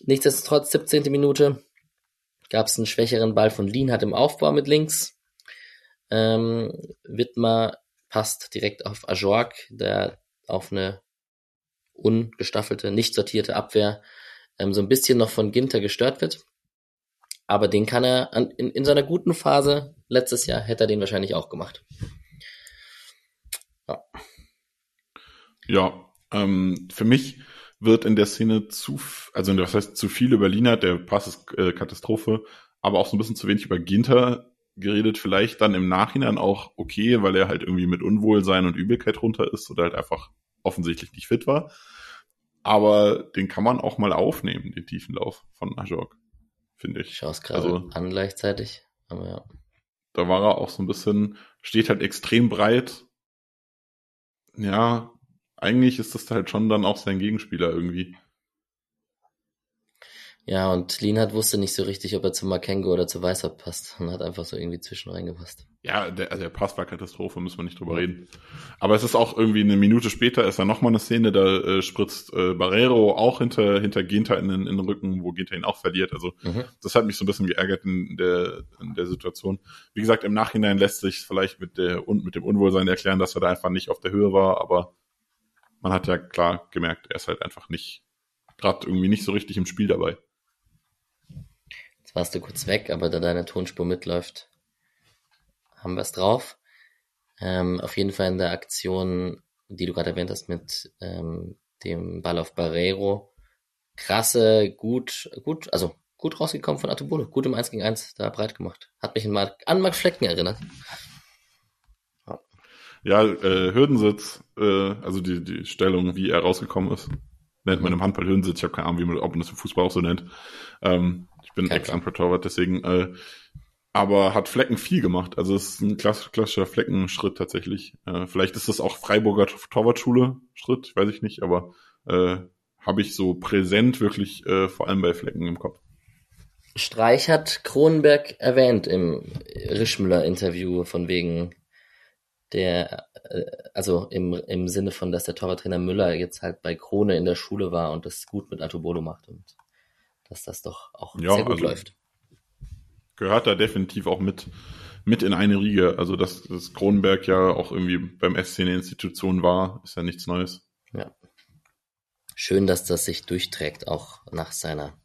Nichtsdestotrotz, 17. Minute, gab es einen schwächeren Ball von Lienhardt im Aufbau mit links ähm, Widmer passt direkt auf Ajork, der auf eine ungestaffelte, nicht sortierte Abwehr ähm, so ein bisschen noch von Ginter gestört wird. Aber den kann er an, in, in seiner guten Phase letztes Jahr hätte er den wahrscheinlich auch gemacht. Ja, ja ähm, für mich wird in der Szene zu, also das heißt zu viel über Lina, der Pass ist äh, Katastrophe, aber auch so ein bisschen zu wenig über Ginter geredet, vielleicht dann im Nachhinein auch okay, weil er halt irgendwie mit Unwohlsein und Übelkeit runter ist oder halt einfach offensichtlich nicht fit war. Aber den kann man auch mal aufnehmen, den tiefen Lauf von Ajok, finde ich. Ich schaue es gerade also, an gleichzeitig, aber ja. Da war er auch so ein bisschen, steht halt extrem breit. Ja, eigentlich ist das halt schon dann auch sein Gegenspieler irgendwie. Ja, und Lienhardt wusste nicht so richtig, ob er zu Makengo oder zu Weißer passt und hat einfach so irgendwie zwischen reingepasst. Ja, der, also der Pass war Katastrophe, müssen wir nicht drüber reden. Aber es ist auch irgendwie eine Minute später ist da nochmal eine Szene, da äh, spritzt äh, Barrero auch hinter, hinter Ginter in, in den Rücken, wo Ginter ihn auch verliert. Also mhm. das hat mich so ein bisschen geärgert in der, in der Situation. Wie gesagt, im Nachhinein lässt sich vielleicht mit der und mit dem Unwohlsein erklären, dass er da einfach nicht auf der Höhe war, aber man hat ja klar gemerkt, er ist halt einfach nicht, gerade irgendwie nicht so richtig im Spiel dabei. Jetzt warst du kurz weg, aber da deine Tonspur mitläuft, haben wir es drauf. Ähm, auf jeden Fall in der Aktion, die du gerade erwähnt hast mit ähm, dem Ball auf Barrero. Krasse, gut, gut, also gut rausgekommen von Atobolo. Gut im 1 gegen 1 da breit gemacht. Hat mich an, Mark Flecken erinnert. Ja, äh, Hürdensitz, äh, also die, die Stellung, wie er rausgekommen ist, nennt man im Handball Hürdensitz. Ich habe keine Ahnung, wie man, ob man das im Fußball auch so nennt. Ähm, ich bin Ex-Ampel-Torwart, deswegen, äh, aber hat Flecken viel gemacht. Also es ist ein klass klassischer Fleckenschritt tatsächlich. Äh, vielleicht ist das auch Freiburger Torwartschule-Schritt, weiß ich nicht, aber äh, habe ich so präsent wirklich äh, vor allem bei Flecken im Kopf. Streich hat Kronenberg erwähnt im Rischmüller-Interview von wegen der, äh, also im, im Sinne von, dass der Torwarttrainer Müller jetzt halt bei Krone in der Schule war und das gut mit Atobolo macht und dass das doch auch ja, sehr gut also läuft. Gehört da definitiv auch mit, mit in eine Riege. Also, dass, dass Kronenberg ja auch irgendwie beim SC eine Institution war, ist ja nichts Neues. Ja. Schön, dass das sich durchträgt, auch nach seiner,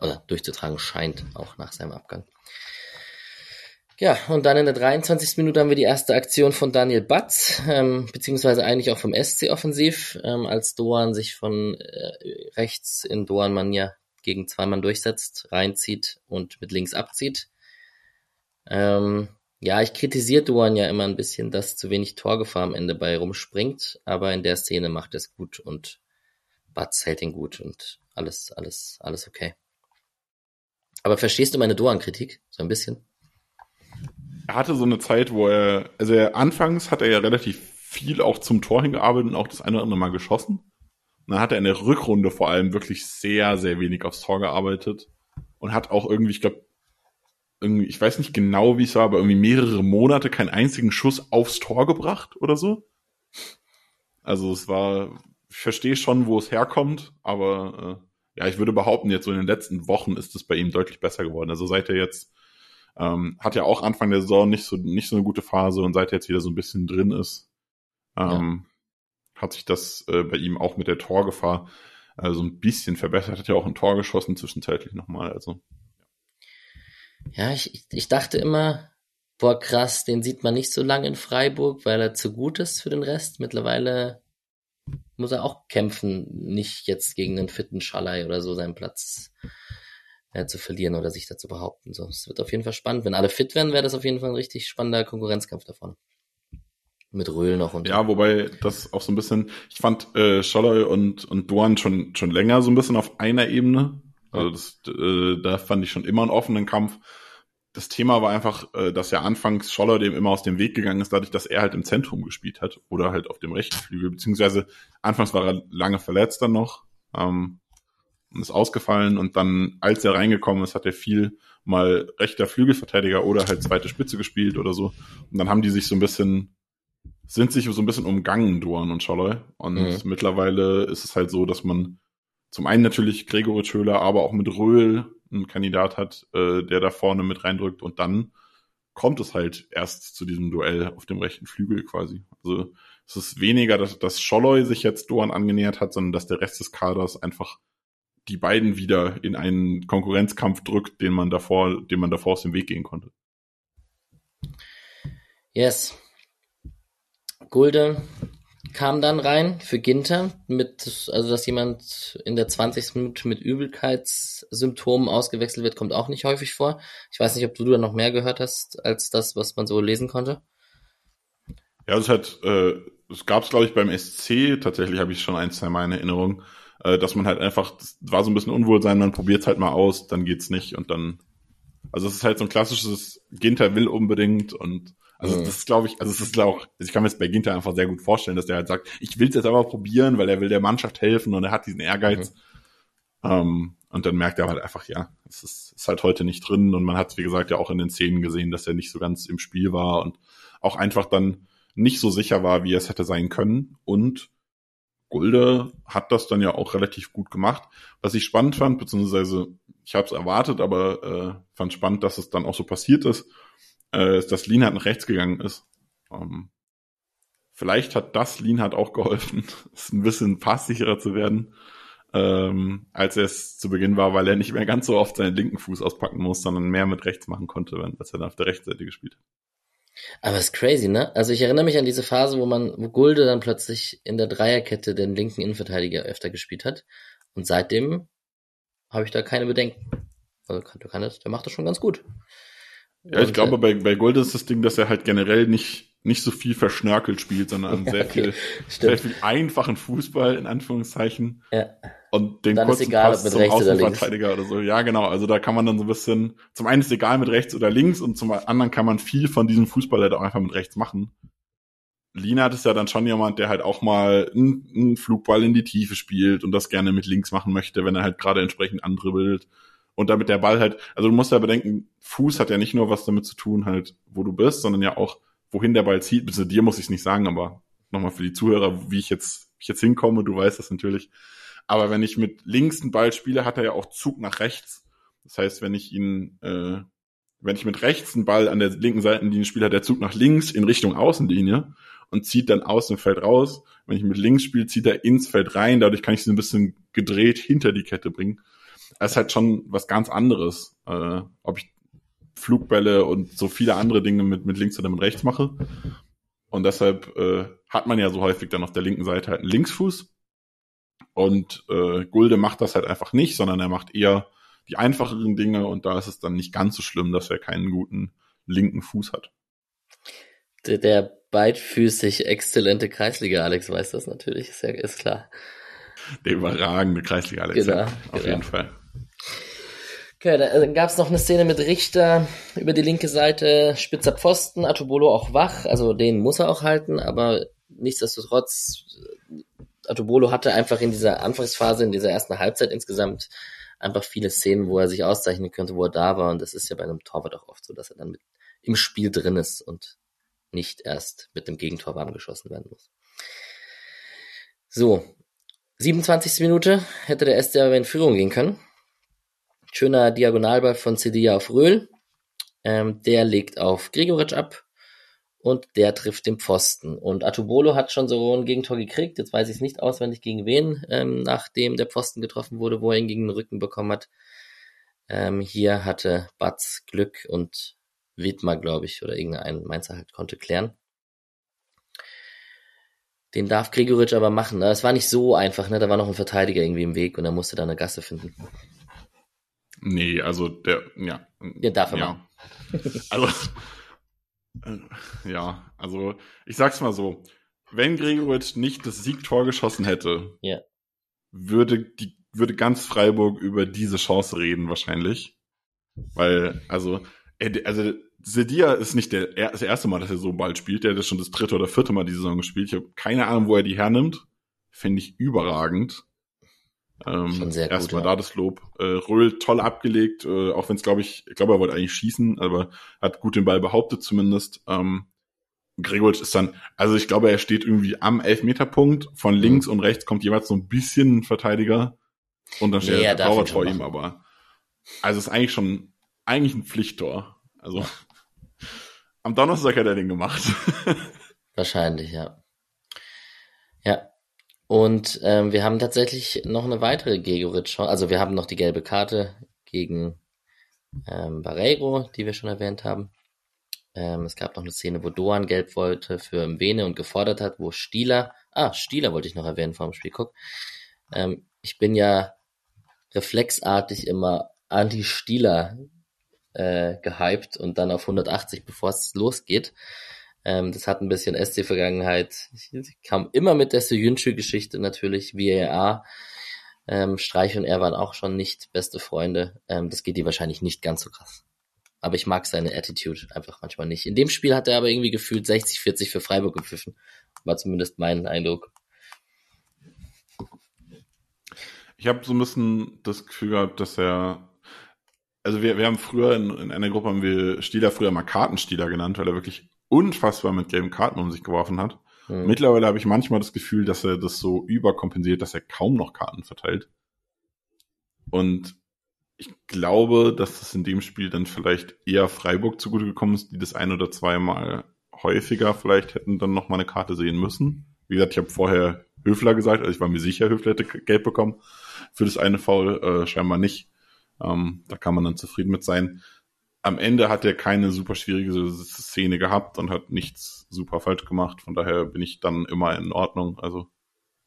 oder durchzutragen scheint, auch nach seinem Abgang. Ja, und dann in der 23. Minute haben wir die erste Aktion von Daniel Batz, ähm, beziehungsweise eigentlich auch vom SC offensiv, ähm, als Doan sich von äh, rechts in Doan-Manier gegen zwei Mann durchsetzt, reinzieht und mit links abzieht. Ähm, ja, ich kritisiere Duan ja immer ein bisschen, dass zu wenig Torgefahr am Ende bei rumspringt, aber in der Szene macht er es gut und Batz hält ihn gut und alles, alles, alles okay. Aber verstehst du meine Duan-Kritik? So ein bisschen? Er hatte so eine Zeit, wo er, also er, anfangs hat er ja relativ viel auch zum Tor hingearbeitet und auch das eine oder andere Mal geschossen. Und dann hat er in der Rückrunde vor allem wirklich sehr, sehr wenig aufs Tor gearbeitet und hat auch irgendwie, ich glaube, irgendwie, ich weiß nicht genau, wie es war, aber irgendwie mehrere Monate keinen einzigen Schuss aufs Tor gebracht oder so. Also es war ich verstehe schon, wo es herkommt, aber äh, ja, ich würde behaupten, jetzt so in den letzten Wochen ist es bei ihm deutlich besser geworden. Also seit er jetzt ähm, hat ja auch Anfang der Saison nicht so nicht so eine gute Phase und seit er jetzt wieder so ein bisschen drin ist, ähm, ja. hat sich das äh, bei ihm auch mit der Torgefahr äh, so ein bisschen verbessert. Hat ja auch ein Tor geschossen zwischenzeitlich nochmal. Also ja, ich, ich dachte immer, boah krass, den sieht man nicht so lange in Freiburg, weil er zu gut ist für den Rest. Mittlerweile muss er auch kämpfen, nicht jetzt gegen einen fitten Schalai oder so seinen Platz äh, zu verlieren oder sich dazu behaupten. So, es wird auf jeden Fall spannend. Wenn alle fit werden, wäre das auf jeden Fall ein richtig spannender Konkurrenzkampf davon. Mit Röhl noch und. Ja, wobei das auch so ein bisschen, ich fand äh, Scholloy und, und Duan schon, schon länger so ein bisschen auf einer Ebene. Also das, äh, da fand ich schon immer einen offenen Kampf das Thema war einfach, äh, dass ja anfangs Scholler dem immer aus dem Weg gegangen ist, dadurch, dass er halt im Zentrum gespielt hat oder halt auf dem rechten Flügel, beziehungsweise anfangs war er lange verletzt dann noch ähm, und ist ausgefallen und dann, als er reingekommen ist, hat er viel mal rechter Flügelverteidiger oder halt zweite Spitze gespielt oder so und dann haben die sich so ein bisschen sind sich so ein bisschen umgangen, Duan und Scholloy. Und mhm. mittlerweile ist es halt so, dass man zum einen natürlich Gregoritsch Höhler, aber auch mit Röhl einen Kandidat hat, äh, der da vorne mit reindrückt und dann kommt es halt erst zu diesem Duell auf dem rechten Flügel quasi. Also es ist weniger, dass, dass Scholloy sich jetzt Doan angenähert hat, sondern dass der Rest des Kaders einfach die beiden wieder in einen Konkurrenzkampf drückt, den man davor, den man davor aus dem Weg gehen konnte. Yes. Gulde kam dann rein für Ginter mit, also dass jemand in der 20. Minute mit Übelkeitssymptomen ausgewechselt wird, kommt auch nicht häufig vor. Ich weiß nicht, ob du da noch mehr gehört hast als das, was man so lesen konnte. Ja, es hat, äh, es gab es glaube ich beim SC, tatsächlich habe ich schon ein, zwei Mal in Erinnerung, äh, dass man halt einfach, das war so ein bisschen Unwohlsein, man probiert es halt mal aus, dann geht's nicht und dann, also es ist halt so ein klassisches, Ginter will unbedingt und also das ist, glaube ich, also es ist glaube also ich kann mir jetzt bei Ginter einfach sehr gut vorstellen, dass der halt sagt, ich will es jetzt aber probieren, weil er will der Mannschaft helfen und er hat diesen Ehrgeiz. Mhm. Ähm, und dann merkt er halt einfach, ja, es ist, ist halt heute nicht drin und man hat wie gesagt, ja auch in den Szenen gesehen, dass er nicht so ganz im Spiel war und auch einfach dann nicht so sicher war, wie es hätte sein können. Und Gulde hat das dann ja auch relativ gut gemacht. Was ich spannend fand, beziehungsweise ich habe es erwartet, aber äh, fand spannend, dass es dann auch so passiert ist äh, dass Lienhardt nach rechts gegangen ist. Ähm, vielleicht hat das Lienhardt auch geholfen, es ein bisschen passsicherer zu werden, ähm, als er es zu Beginn war, weil er nicht mehr ganz so oft seinen linken Fuß auspacken muss, sondern mehr mit rechts machen konnte, als er dann auf der rechten Seite gespielt hat. Aber es ist crazy, ne? Also ich erinnere mich an diese Phase, wo man, wo Gulde dann plötzlich in der Dreierkette den linken Innenverteidiger öfter gespielt hat. Und seitdem habe ich da keine Bedenken. Also der kann das, der macht das schon ganz gut. Ja, ich glaube, bei, bei Gold ist das Ding, dass er halt generell nicht, nicht so viel verschnörkelt spielt, sondern ja, sehr okay. viel, sehr viel einfachen Fußball, in Anführungszeichen. Ja. Und den dann kurzen ist egal, Pass zum Außenverteidiger oder, oder so. Ja, genau. Also da kann man dann so ein bisschen, zum einen ist egal mit rechts oder links und zum anderen kann man viel von diesem Fußball halt auch einfach mit rechts machen. Lina ist ja dann schon jemand, der halt auch mal einen, einen Flugball in die Tiefe spielt und das gerne mit links machen möchte, wenn er halt gerade entsprechend andribbelt und damit der Ball halt, also du musst ja bedenken, Fuß hat ja nicht nur was damit zu tun, halt, wo du bist, sondern ja auch, wohin der Ball zieht. Bis zu dir muss ich es nicht sagen, aber nochmal für die Zuhörer, wie ich jetzt, wie ich jetzt hinkomme, du weißt das natürlich. Aber wenn ich mit links einen Ball spiele, hat er ja auch Zug nach rechts. Das heißt, wenn ich ihn, äh, wenn ich mit rechts einen Ball an der linken Seitenlinie spiele, hat der Zug nach links in Richtung Außenlinie und zieht dann aus dem Feld raus. Wenn ich mit links spiele, zieht er ins Feld rein. Dadurch kann ich sie ein bisschen gedreht hinter die Kette bringen. Das ist halt schon was ganz anderes, äh, ob ich Flugbälle und so viele andere Dinge mit, mit links oder mit rechts mache. Und deshalb äh, hat man ja so häufig dann auf der linken Seite halt einen Linksfuß. Und äh, Gulde macht das halt einfach nicht, sondern er macht eher die einfacheren Dinge und da ist es dann nicht ganz so schlimm, dass er keinen guten linken Fuß hat. Der, der beidfüßig exzellente Kreisliga Alex weiß das natürlich, ist ja ist klar. Der überragende Kreisliga Alex, genau, ja, auf genau. jeden Fall. Okay, dann gab es noch eine Szene mit Richter über die linke Seite, spitzer Pfosten, Atobolo auch wach, also den muss er auch halten, aber nichtsdestotrotz, Atobolo hatte einfach in dieser Anfangsphase, in dieser ersten Halbzeit insgesamt einfach viele Szenen, wo er sich auszeichnen könnte, wo er da war und das ist ja bei einem Torwart auch oft so, dass er dann mit im Spiel drin ist und nicht erst mit dem Gegentor warm geschossen werden muss. So, 27. Minute hätte der SC aber in Führung gehen können. Schöner Diagonalball von Cedilla auf Röhl. Ähm, der legt auf Gregoritsch ab und der trifft den Pfosten. Und Atubolo hat schon so ein Gegentor gekriegt. Jetzt weiß ich es nicht auswendig gegen wen, ähm, nachdem der Pfosten getroffen wurde, wo er ihn gegen den Rücken bekommen hat. Ähm, hier hatte Batz Glück und Widmer, glaube ich, oder irgendein Mainzer halt konnte klären. Den darf Gregoritsch aber machen. Es war nicht so einfach, ne? Da war noch ein Verteidiger irgendwie im Weg und er musste da eine Gasse finden. Nee, also der, ja. Den darf er ja. machen. Also, ja, also ich sag's mal so, wenn Gregoritsch nicht das Siegtor geschossen hätte, Ja. würde die würde ganz Freiburg über diese Chance reden wahrscheinlich, weil also also Sedia ist nicht der, er- das erste Mal, dass er so bald spielt. Der hat schon das dritte oder vierte Mal die Saison gespielt. Ich habe keine Ahnung, wo er die hernimmt. Finde ich überragend. Ähm, Schon sehr gut, Erstmal ja. da das Lob. Äh, Röhl toll abgelegt, äh, auch wenn es, glaube ich, ich glaube, er wollte eigentlich schießen, aber hat gut den Ball behauptet zumindest. Ähm, Gregoritsch ist dann, also ich glaube, er steht irgendwie am Elfmeterpunkt. Von Mhm. links und rechts kommt jeweils so ein bisschen ein Verteidiger. Und dann steht Nee, er der Torwart vor ihm, aber also es ist eigentlich schon eigentlich ein Pflichttor. Also am Donnerstag hat er den gemacht. Wahrscheinlich, ja. Ja. Und ähm, wir haben tatsächlich noch eine weitere Gregoritsch-Chance. Also wir haben noch die gelbe Karte gegen ähm, Barreiro, die wir schon erwähnt haben. Ähm, es gab noch eine Szene, wo Doan gelb wollte für Mwene und gefordert hat, wo Stieler, ah, Stieler wollte ich noch erwähnen vor dem Spiel, guck. Ähm, ich bin ja reflexartig immer anti-Stieler äh, gehypt und dann auf 180, bevor es losgeht. Ähm, das hat ein bisschen SC-Vergangenheit. Kam immer mit der Soyuncu-Geschichte natürlich, VAR. Ähm, Streich und er waren auch schon nicht beste Freunde. Ähm, das geht dir wahrscheinlich nicht ganz so krass. Aber ich mag seine Attitude einfach manchmal nicht. In dem Spiel hat er aber irgendwie gefühlt 60-40 für Freiburg gepfiffen. War zumindest mein Eindruck. Ich habe so ein bisschen das Gefühl gehabt, dass er, also wir, wir haben früher in, in einer Gruppe haben wir Stieler früher mal Kartenstieler genannt, weil er wirklich unfassbar mit gelben Karten um sich geworfen hat. Hm. Mittlerweile habe ich manchmal das Gefühl, dass er das so überkompensiert, dass er kaum noch Karten verteilt. Und ich glaube, dass das in dem Spiel dann vielleicht eher Freiburg zugute gekommen ist, die das ein oder zweimal häufiger vielleicht hätten dann noch mal eine Karte sehen müssen. Wie gesagt, ich habe vorher Höfler gesagt, also ich war mir sicher, Höfler hätte Geld bekommen. Für das eine Foul äh, scheinbar nicht. Ähm, da kann man dann zufrieden mit sein. Am Ende hat er keine super schwierige Szene gehabt und hat nichts super falsch gemacht. Von daher bin ich dann immer in Ordnung. Also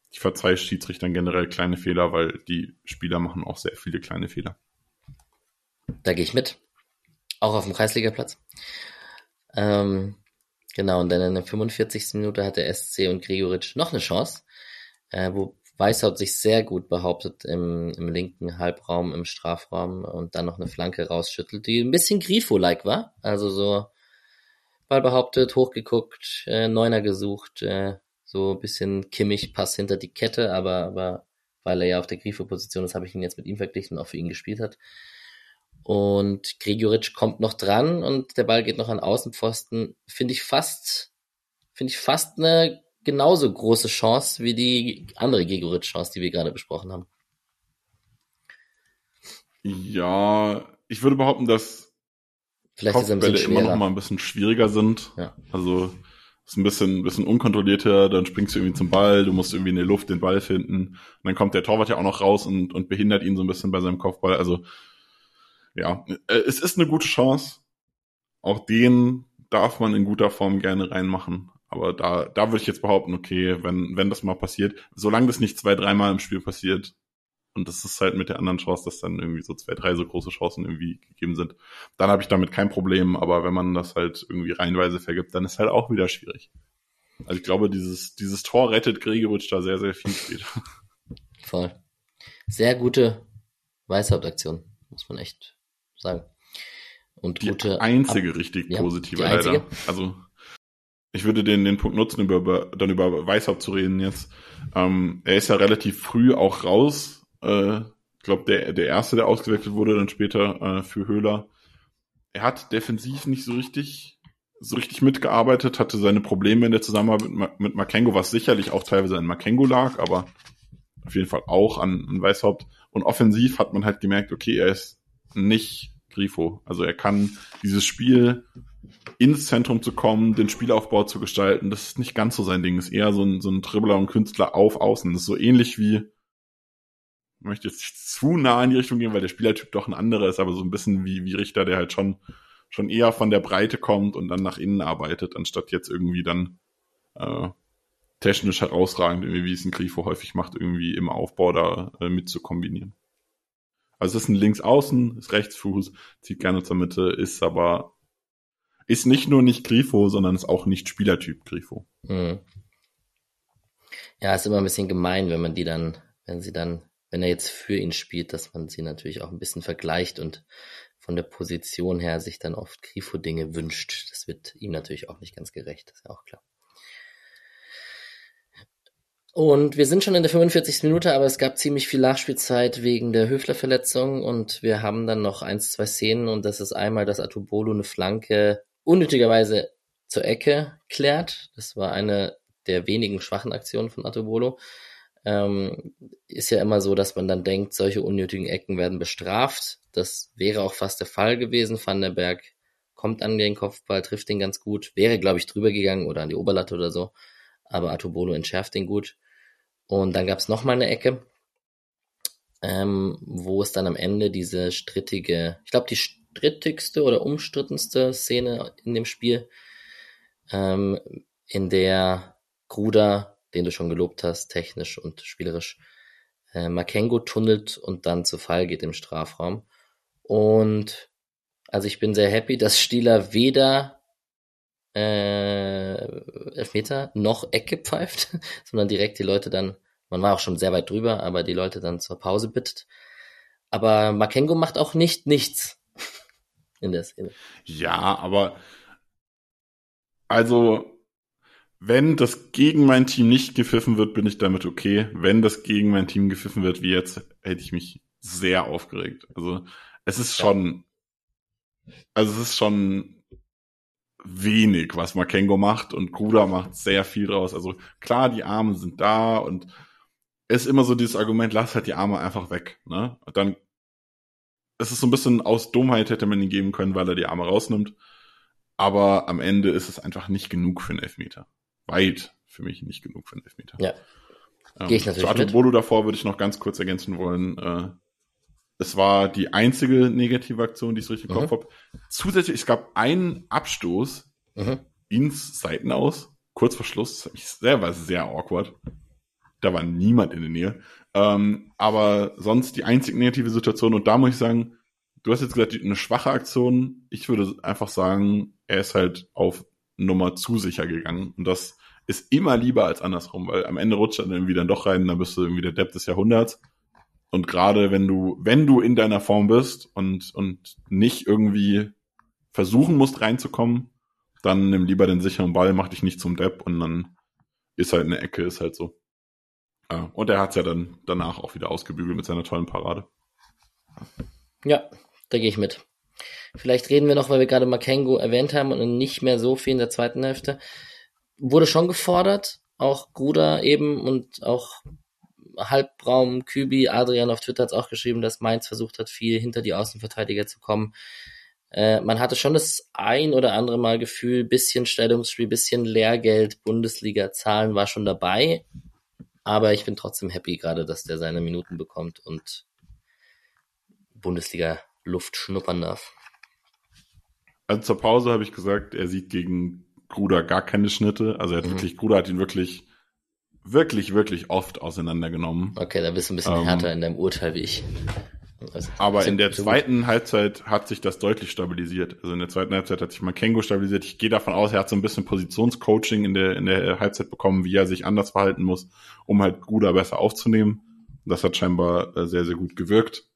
ich verzeihe Schiedsrichtern generell kleine Fehler, weil die Spieler machen auch sehr viele kleine Fehler. Da gehe ich mit. Auch auf dem Kreisligaplatz. Ähm, genau, und dann in der 45. Minute hat der SC und Gregoritsch noch eine Chance, äh, wo Weißhaupt sich sehr gut behauptet im, im linken Halbraum, im Strafraum und dann noch eine Flanke rausschüttelt, die ein bisschen Grifo-like war. Also so Ball behauptet, hochgeguckt, äh, Neuner gesucht, äh, so ein bisschen kimmig, Pass hinter die Kette, aber, aber weil er ja auf der Grifo-Position ist, habe ich ihn jetzt mit ihm verglichen und auch für ihn gespielt hat. Und Gregoritsch kommt noch dran und der Ball geht noch an Außenpfosten. Finde ich fast, finde ich fast eine genauso große Chance wie die andere Gregoritsch-Chance, die wir gerade besprochen haben. Ja, ich würde behaupten, dass Vielleicht ist Kopfbälle immer noch mal ein bisschen schwieriger sind. Ja. Also ist ein bisschen, ein bisschen unkontrollierter, dann springst du irgendwie zum Ball, du musst irgendwie in der Luft den Ball finden. Und dann kommt der Torwart ja auch noch raus und, und behindert ihn so ein bisschen bei seinem Kopfball. Also ja, es ist eine gute Chance. Auch den darf man in guter Form gerne reinmachen. Aber da, da würde ich jetzt behaupten, okay, wenn, wenn das mal passiert, solange das nicht zwei, dreimal im Spiel passiert, und das ist halt mit der anderen Chance, dass dann irgendwie so zwei, drei so große Chancen irgendwie gegeben sind, dann habe ich damit kein Problem. Aber wenn man das halt irgendwie reihenweise vergibt, dann ist halt auch wieder schwierig. Also ich glaube, dieses, dieses Tor rettet Gregoritsch da sehr, sehr viel später. Voll. Sehr gute Weißhauptaktion, muss man echt sagen. Und Die gute einzige richtig ja, positive die einzige. leider. Also ich würde den, den Punkt nutzen, über, über, dann über Weißhaupt zu reden jetzt. Ähm, er ist ja relativ früh auch raus. Äh, ich glaube, der, der erste, der ausgewechselt wurde, dann später äh, für Höhler. Er hat defensiv nicht so richtig so richtig mitgearbeitet, hatte seine Probleme in der Zusammenarbeit mit, mit Makengo, was sicherlich auch teilweise an Makengo lag, aber auf jeden Fall auch an, an Weißhaupt. Und offensiv hat man halt gemerkt, okay, er ist nicht Grifo. Also er kann dieses Spiel ins Zentrum zu kommen, den Spielaufbau zu gestalten, das ist nicht ganz so sein Ding. Ist eher so ein, so ein Dribbler und Künstler auf Außen. Das ist so ähnlich wie, ich möchte jetzt nicht zu nah in die Richtung gehen, weil der Spielertyp doch ein anderer ist, aber so ein bisschen wie, wie Richter, der halt schon, schon eher von der Breite kommt und dann nach innen arbeitet, anstatt jetzt irgendwie dann äh, technisch herausragend, irgendwie, wie es ein Grifo häufig macht, irgendwie im Aufbau da äh, mit zu kombinieren. Also es ist ein Linksaußen, ist Rechtsfuß, zieht gerne zur Mitte, ist aber ist nicht nur nicht Grifo, sondern ist auch nicht Spielertyp Grifo. Mhm. Ja, ist immer ein bisschen gemein, wenn man die dann, wenn sie dann, wenn er jetzt für ihn spielt, dass man sie natürlich auch ein bisschen vergleicht und von der Position her sich dann oft Grifo-Dinge wünscht. Das wird ihm natürlich auch nicht ganz gerecht, ist ja auch klar. Und wir sind schon in der 45. Minute, aber es gab ziemlich viel Nachspielzeit wegen der Höfler-Verletzung und wir haben dann noch eins, zwei Szenen und das ist einmal, dass Atubolo eine Flanke unnötigerweise zur Ecke klärt. Das war eine der wenigen schwachen Aktionen von Atubolo. Ähm, ist ja immer so, dass man dann denkt, solche unnötigen Ecken werden bestraft. Das wäre auch fast der Fall gewesen. Van der Berg kommt an den Kopfball, trifft den ganz gut, wäre, glaube ich, drüber gegangen oder an die Oberlatte oder so aber Atobolo entschärft den gut. Und dann gab es nochmal eine Ecke, ähm, wo es dann am Ende diese strittige, ich glaube die strittigste oder umstrittenste Szene in dem Spiel, ähm, in der Gruder, den du schon gelobt hast, technisch und spielerisch, äh, Makengo tunnelt und dann zu Fall geht im Strafraum. Und also ich bin sehr happy, dass Stieler weder äh, Elfmeter noch Ecke pfeift, sondern direkt die Leute dann, man war auch schon sehr weit drüber, aber die Leute dann zur Pause bittet. Aber Makengo macht auch nicht nichts in der Szene. Ja, aber also wenn das gegen mein Team nicht gepfiffen wird, bin ich damit okay. Wenn das gegen mein Team gepfiffen wird, wie jetzt, hätte ich mich sehr aufgeregt. Also es ist schon, also es ist schon wenig, was Makengo macht und Kruda macht sehr viel draus. Also klar, die Arme sind da und es ist immer so dieses Argument, lass halt die Arme einfach weg. Ne? Und dann es ist so ein bisschen aus Dummheit hätte man ihn geben können, weil er die Arme rausnimmt. Aber am Ende ist es einfach nicht genug für einen Elfmeter. Weit für mich nicht genug für einen Elfmeter. Ja. Ähm, Gehe ich natürlich zu Arthur Bolo davor würde ich noch ganz kurz ergänzen wollen. Äh, es war die einzige negative Aktion, die ich so richtig im mhm. Kopf habe. Zusätzlich, es gab einen Abstoß mhm. ins Seitenaus, kurz vor Schluss. Das mich selber sehr awkward. Da war niemand in der Nähe. Ähm, aber sonst die einzige negative Situation. Und da muss ich sagen, du hast jetzt gesagt, eine schwache Aktion. Ich würde einfach sagen, er ist halt auf Nummer zu sicher gegangen. Und das ist immer lieber als andersrum, weil am Ende rutscht er dann irgendwie dann doch rein, dann bist du irgendwie der Depp des Jahrhunderts. Und gerade wenn du, wenn du in deiner Form bist und, und nicht irgendwie versuchen musst reinzukommen, dann nimm lieber den sicheren Ball, mach dich nicht zum Depp und dann ist halt eine Ecke, ist halt so. Und er hat's ja dann danach auch wieder ausgebügelt mit seiner tollen Parade. Ja, da gehe ich mit. Vielleicht reden wir noch, weil wir gerade Makengo erwähnt haben und nicht mehr so viel in der zweiten Hälfte. Wurde schon gefordert, auch Gruder eben und auch Halbraum, Kübi, Adrian auf Twitter hat auch geschrieben, dass Mainz versucht hat, viel hinter die Außenverteidiger zu kommen. Äh, man hatte schon das ein oder andere Mal Gefühl, bisschen Stellungsspiel, bisschen Lehrgeld, Bundesliga-Zahlen war schon dabei. Aber ich bin trotzdem happy gerade, dass der seine Minuten bekommt und Bundesliga-Luft schnuppern darf. Also zur Pause habe ich gesagt, er sieht gegen Gruder gar keine Schnitte. Also er hat mhm. wirklich, Gruder hat ihn wirklich wirklich, wirklich oft auseinandergenommen. Okay, da bist du ein bisschen ähm, härter in deinem Urteil wie ich. Also, aber in der zweiten Halbzeit hat sich das deutlich stabilisiert. Also in der zweiten Halbzeit hat sich Makengo stabilisiert. Ich gehe davon aus, er hat so ein bisschen Positionscoaching in der, in der Halbzeit bekommen, wie er sich anders verhalten muss, um halt Gruda besser aufzunehmen. Das hat scheinbar äh, sehr, sehr gut gewirkt.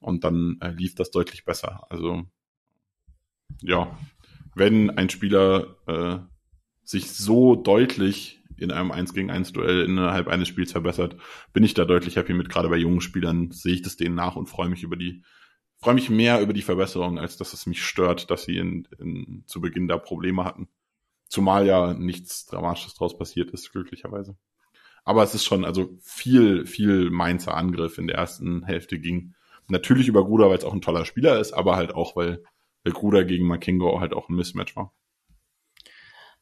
Und dann äh, lief das deutlich besser. Also, ja, wenn ein Spieler äh, sich so deutlich in einem 1 gegen 1 Duell innerhalb eines Spiels verbessert, bin ich da deutlich happy mit. Gerade bei jungen Spielern sehe ich das denen nach und freue mich über die, freue mich mehr über die Verbesserung, als dass es mich stört, dass sie in, in, zu Beginn da Probleme hatten. Zumal ja nichts Dramatisches draus passiert ist, glücklicherweise. Aber es ist schon, also viel, viel Mainzer Angriff in der ersten Hälfte ging. Natürlich über Gruder, weil es auch ein toller Spieler ist, aber halt auch, weil, weil Gruder gegen Makengo halt auch ein Mismatch war.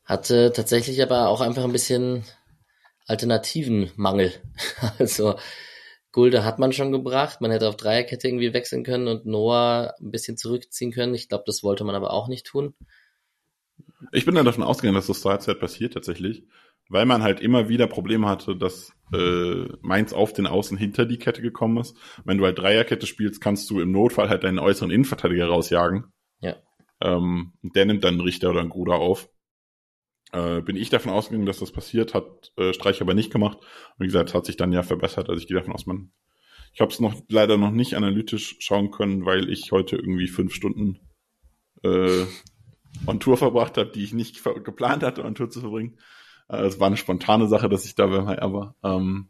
Hatte tatsächlich aber auch einfach ein bisschen alternativen Mangel. Also Gulde hat man schon gebracht, man hätte auf Dreierkette irgendwie wechseln können und Noah ein bisschen zurückziehen können. Ich glaube, das wollte man aber auch nicht tun. Ich bin dann davon ausgegangen, dass das zur Halbzeit passiert tatsächlich, weil man halt immer wieder Probleme hatte, dass äh, Mainz auf den Außen hinter die Kette gekommen ist. Wenn du halt Dreierkette spielst, kannst du im Notfall halt deinen äußeren Innenverteidiger rausjagen. Ja. Ähm, der nimmt dann einen Richter oder einen Gruder auf. Äh, bin ich davon ausgegangen, dass das passiert, hat äh, Streich aber nicht gemacht. Und wie gesagt, hat sich dann ja verbessert. Also ich gehe davon aus, man. Ich habe es noch leider noch nicht analytisch schauen können, weil ich heute irgendwie fünf Stunden äh, on Tour verbracht habe, die ich nicht geplant hatte, on Tour zu verbringen. Äh, es war eine spontane Sache, dass ich da beim HR war. Ähm,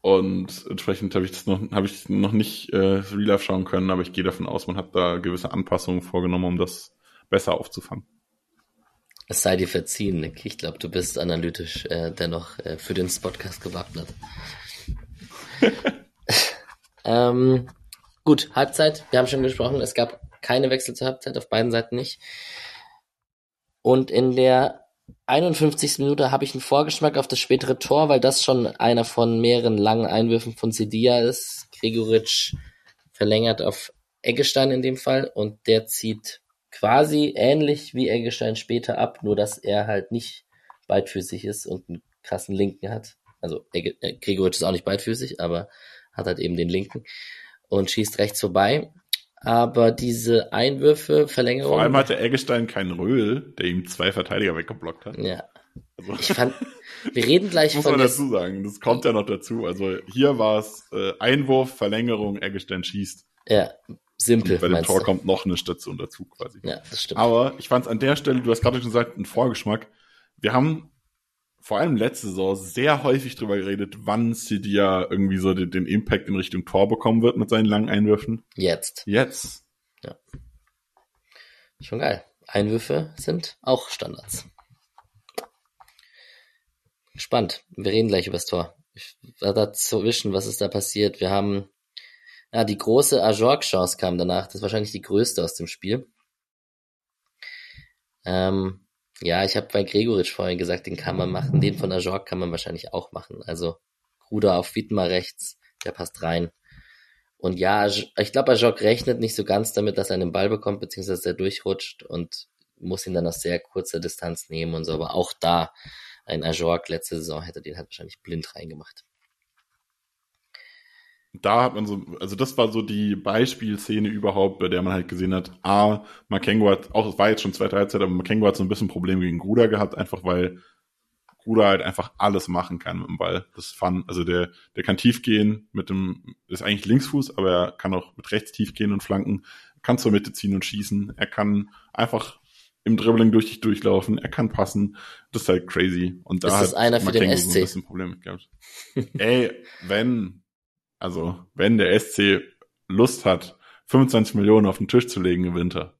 und entsprechend habe ich das noch, habe ich noch nicht äh, Real Life schauen können, aber ich gehe davon aus, man hat da gewisse Anpassungen vorgenommen, um das besser aufzufangen. Es sei dir verziehen, Nick. Ich glaube, du bist analytisch äh, dennoch äh, für den Podcast gewappnet. ähm, gut, Halbzeit. Wir haben schon gesprochen, es gab keine Wechsel zur Halbzeit, auf beiden Seiten nicht. Und in der 51. Minute habe ich einen Vorgeschmack auf das spätere Tor, weil das schon einer von mehreren langen Einwürfen von Sedia ist. Gregoritsch verlängert auf Eggestein in dem Fall und der zieht quasi ähnlich wie Eggestein später ab, nur dass er halt nicht beidfüßig ist und einen krassen Linken hat. Also Egge, äh, Gregoritsch ist auch nicht beidfüßig, aber hat halt eben den Linken und schießt rechts vorbei. Aber diese Einwürfe, Verlängerung. Vor allem hatte Eggestein keinen Röhl, der ihm zwei Verteidiger weggeblockt hat. Ja. Also, ich fand, wir reden gleich muss von. Muss man dazu sagen, das kommt ja noch dazu. Also hier war es äh, Einwurf, Verlängerung, Eggestein schießt. Ja, simpel. Und bei dem Tor du? kommt noch eine Station dazu quasi. Ja, das stimmt. Aber ich fand es an der Stelle, du hast gerade schon gesagt, ein Vorgeschmack. Wir haben vor allem letzte Saison sehr häufig drüber geredet, wann Sidia irgendwie so den, den, Impact in Richtung Tor bekommen wird mit seinen langen Einwürfen. Jetzt. Jetzt. Ja. Schon geil. Einwürfe sind auch Standards. Spannend. Wir reden gleich über das Tor. Ich war dazwischen, was ist da passiert? Wir haben ja, die große Ajork-Chance kam danach. Das ist wahrscheinlich die größte aus dem Spiel. Ähm, ja, ich habe bei Gregoritsch vorhin gesagt, den kann man machen. Den von Ajork kann man wahrscheinlich auch machen. Also Ruder auf Wiedmer rechts, der passt rein. Und ja, ich glaube, Ajork rechnet nicht so ganz damit, dass er einen Ball bekommt, beziehungsweise er durchrutscht und muss ihn dann aus sehr kurzer Distanz nehmen und so. Aber auch da, ein Ajork letzte Saison hätte den halt wahrscheinlich blind reingemacht da hat man so, also das war so die Beispielszene überhaupt, bei der man halt gesehen hat, A, Makengo hat, auch es war jetzt schon zweite Halbzeit, aber Makengo hat so ein bisschen Probleme gegen Gruder gehabt, einfach weil Gruder halt einfach alles machen kann mit dem Ball. Das fand, also der, der kann tief gehen mit dem, ist eigentlich Linksfuß, aber er kann auch mit rechts tief gehen und flanken, kann zur Mitte ziehen und schießen, er kann einfach im Dribbling durch dich durchlaufen, er kann passen, das ist halt crazy. Und da ist hat einer für Makengo den SC. so ein bisschen Probleme gehabt. Ey, wenn, also, wenn der SC Lust hat, 25 Millionen auf den Tisch zu legen im Winter,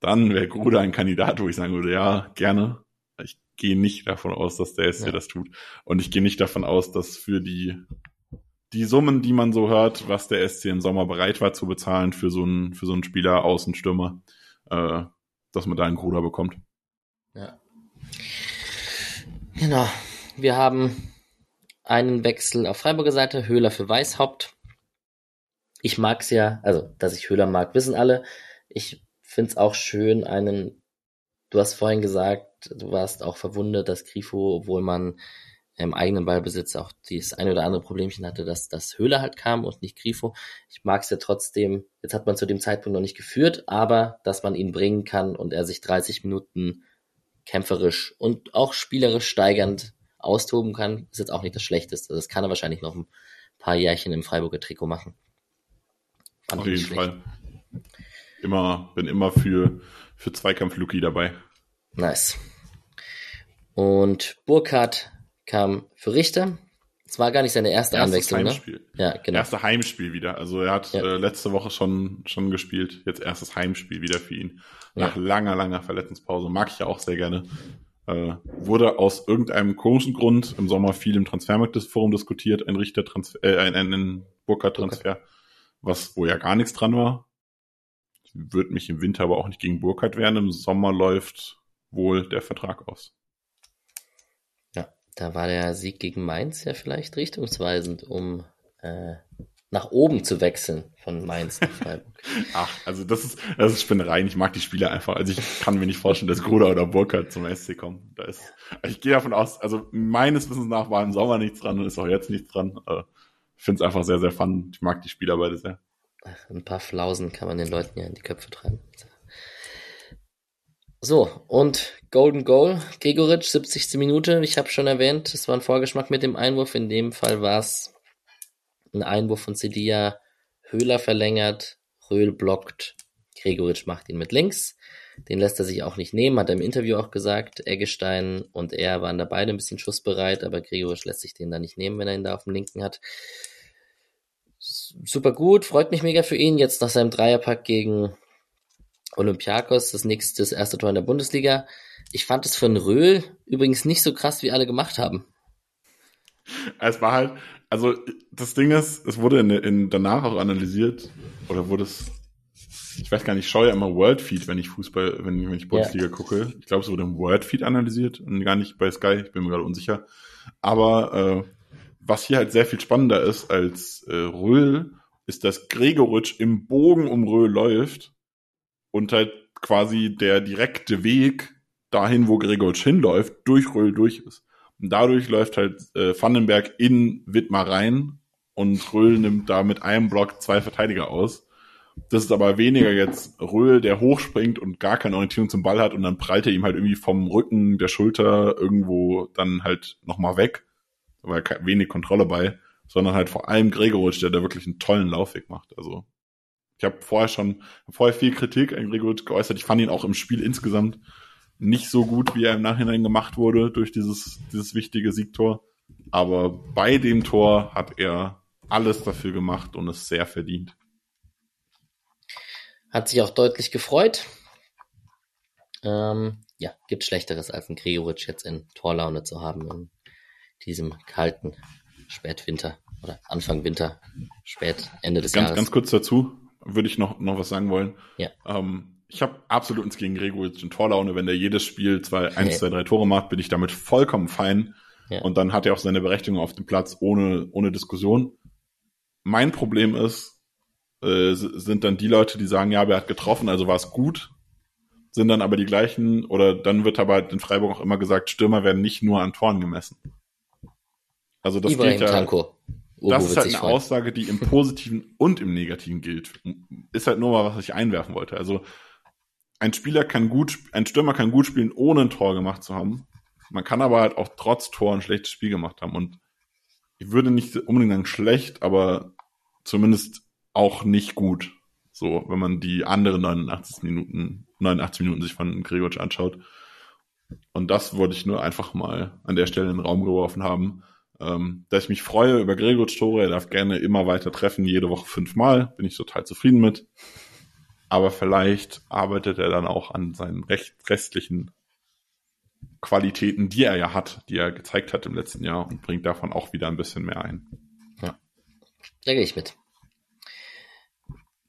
dann wäre Gruder ein Kandidat, wo ich sagen würde, ja, gerne. Ich gehe nicht davon aus, dass der SC ja. das tut. Und ich gehe nicht davon aus, dass für die, die Summen, die man so hört, was der SC im Sommer bereit war zu bezahlen für so einen, für so einen Spieler, Außenstürmer, äh, dass man da einen Gruder bekommt. Ja. Genau. Wir haben einen Wechsel auf Freiburger Seite, Höhler für Weißhaupt. Ich mag's ja, also, dass ich Höhler mag, wissen alle. Ich find's auch schön, einen, du hast vorhin gesagt, du warst auch verwundert, dass Grifo, obwohl man im eigenen Ballbesitz auch dieses ein oder andere Problemchen hatte, dass das Höhler halt kam und nicht Grifo. Ich mag's ja trotzdem, jetzt hat man zu dem Zeitpunkt noch nicht geführt, aber dass man ihn bringen kann und er sich 30 Minuten kämpferisch und auch spielerisch steigernd austoben kann, ist jetzt auch nicht das Schlechteste. Das kann er wahrscheinlich noch ein paar Jährchen im Freiburger Trikot machen. Fand Auf jeden Fall. Immer, bin immer für, für Zweikampf-Luki dabei. Nice. Und Burkhardt kam für Richter. Es war gar nicht seine erste Erstes Anwechslung, ne? Heimspiel. ne? Ja, genau. Erste Heimspiel wieder. Also er hat ja. äh, letzte Woche schon, schon gespielt. Jetzt erstes Heimspiel wieder für ihn. Nach ja. langer, langer Verletzungspause. Mag ich ja auch sehr gerne. Äh, wurde aus irgendeinem komischen Grund im Sommer viel im Transfermarktforum diskutiert, ein Richter-Transfer, äh, ein, ein, ein Burkhardt-Transfer, was, wo ja gar nichts dran war. Wird mich im Winter aber auch nicht gegen Burkhardt werden. Im Sommer läuft wohl der Vertrag aus. Ja, da war der Sieg gegen Mainz ja vielleicht richtungsweisend, um äh, nach oben zu wechseln von Mainz nach Freiburg. Ach, also das ist, das ist Spinnereien. Ich mag die Spieler einfach. Also ich kann mir nicht vorstellen, dass Gruder oder Burkhardt zum SC kommen. Da ist, ich gehe davon aus, also meines Wissens nach war im Sommer nichts dran und ist auch jetzt nichts dran. Ich finde es einfach sehr, sehr fun. Ich mag die Spieler beide sehr. Ach, ein paar Flausen kann man den Leuten ja in die Köpfe treiben. So, und Golden Goal, Gregoritsch, 70. Minute. Ich habe schon erwähnt, es war ein Vorgeschmack mit dem Einwurf. In dem Fall war es ein Einwurf von Cedia, Höhler verlängert, Röhl blockt, Gregoritsch macht ihn mit links. Den lässt er sich auch nicht nehmen, hat er im Interview auch gesagt. Eggestein und er waren da beide ein bisschen schussbereit, aber Gregoritsch lässt sich den da nicht nehmen, wenn er ihn da auf dem linken hat. Super gut, freut mich mega für ihn. Jetzt nach seinem Dreierpack gegen Olympiakos, das nächste, das erste Tor in der Bundesliga. Ich fand es von Röhl übrigens nicht so krass, wie alle gemacht haben. Es war halt, also das Ding ist, es wurde in, in, danach auch analysiert, oder wurde es, ich weiß gar nicht, ich schaue ja immer Worldfeed, wenn ich Fußball, wenn, wenn ich Bundesliga ja. gucke. Ich glaube, es wurde im Worldfeed analysiert und gar nicht bei Sky, ich bin mir gerade unsicher. Aber äh, was hier halt sehr viel spannender ist als äh, Röhl, ist, dass Gregoritsch im Bogen um Röhl läuft und halt quasi der direkte Weg dahin, wo Gregoritsch hinläuft, durch Röhl durch ist. Und dadurch läuft halt äh, Vandenberg in Wittmar rein und Röhl nimmt da mit einem Block zwei Verteidiger aus. Das ist aber weniger jetzt Röhl, der hochspringt und gar keine Orientierung zum Ball hat und dann prallt er ihm halt irgendwie vom Rücken, der Schulter irgendwo dann halt nochmal weg, weil wenig Kontrolle bei, sondern halt vor allem Gregoritsch, der da wirklich einen tollen Laufweg macht. Also ich habe vorher schon vorher viel Kritik an Gregoritsch geäußert. Ich fand ihn auch im Spiel insgesamt nicht so gut, wie er im Nachhinein gemacht wurde durch dieses, dieses wichtige Siegtor. Aber bei dem Tor hat er alles dafür gemacht und es sehr verdient. Hat sich auch deutlich gefreut. Ähm, ja, gibt Schlechteres als ein Gregoritsch jetzt in Torlaune zu haben in diesem kalten Spätwinter oder Anfang Winter, spät Ende des ganz, Jahres. Ganz kurz dazu würde ich noch, noch was sagen wollen. Ja. Ähm, ich habe absolut ins gegen Gregoritsch in Torlaune. Wenn der jedes Spiel zwei, eins, zwei, drei Tore macht, bin ich damit vollkommen fein. Ja. Und dann hat er auch seine Berechtigung auf dem Platz ohne, ohne Diskussion. Mein Problem ist, äh, sind dann die Leute, die sagen, ja, aber er hat getroffen, also war es gut. Sind dann aber die gleichen, oder dann wird aber in Freiburg auch immer gesagt, Stürmer werden nicht nur an Toren gemessen. Also das Ibrahim geht ja, Tanko. das ist halt eine freuen. Aussage, die im Positiven und im Negativen gilt. Ist halt nur mal, was ich einwerfen wollte. Also ein Spieler kann gut, ein Stürmer kann gut spielen, ohne ein Tor gemacht zu haben. Man kann aber halt auch trotz Tor ein schlechtes Spiel gemacht haben. Und ich würde nicht unbedingt sagen schlecht, aber zumindest auch nicht gut. So, wenn man die anderen 89 Minuten, 89 Minuten sich von Gregoric anschaut. Und das wollte ich nur einfach mal an der Stelle in den Raum geworfen haben. Ähm, dass ich mich freue über Gregoric Tore. Er darf gerne immer weiter treffen, jede Woche fünfmal. Bin ich total zufrieden mit aber vielleicht arbeitet er dann auch an seinen recht, restlichen Qualitäten, die er ja hat, die er gezeigt hat im letzten Jahr und bringt davon auch wieder ein bisschen mehr ein. Ja, da gehe ich mit.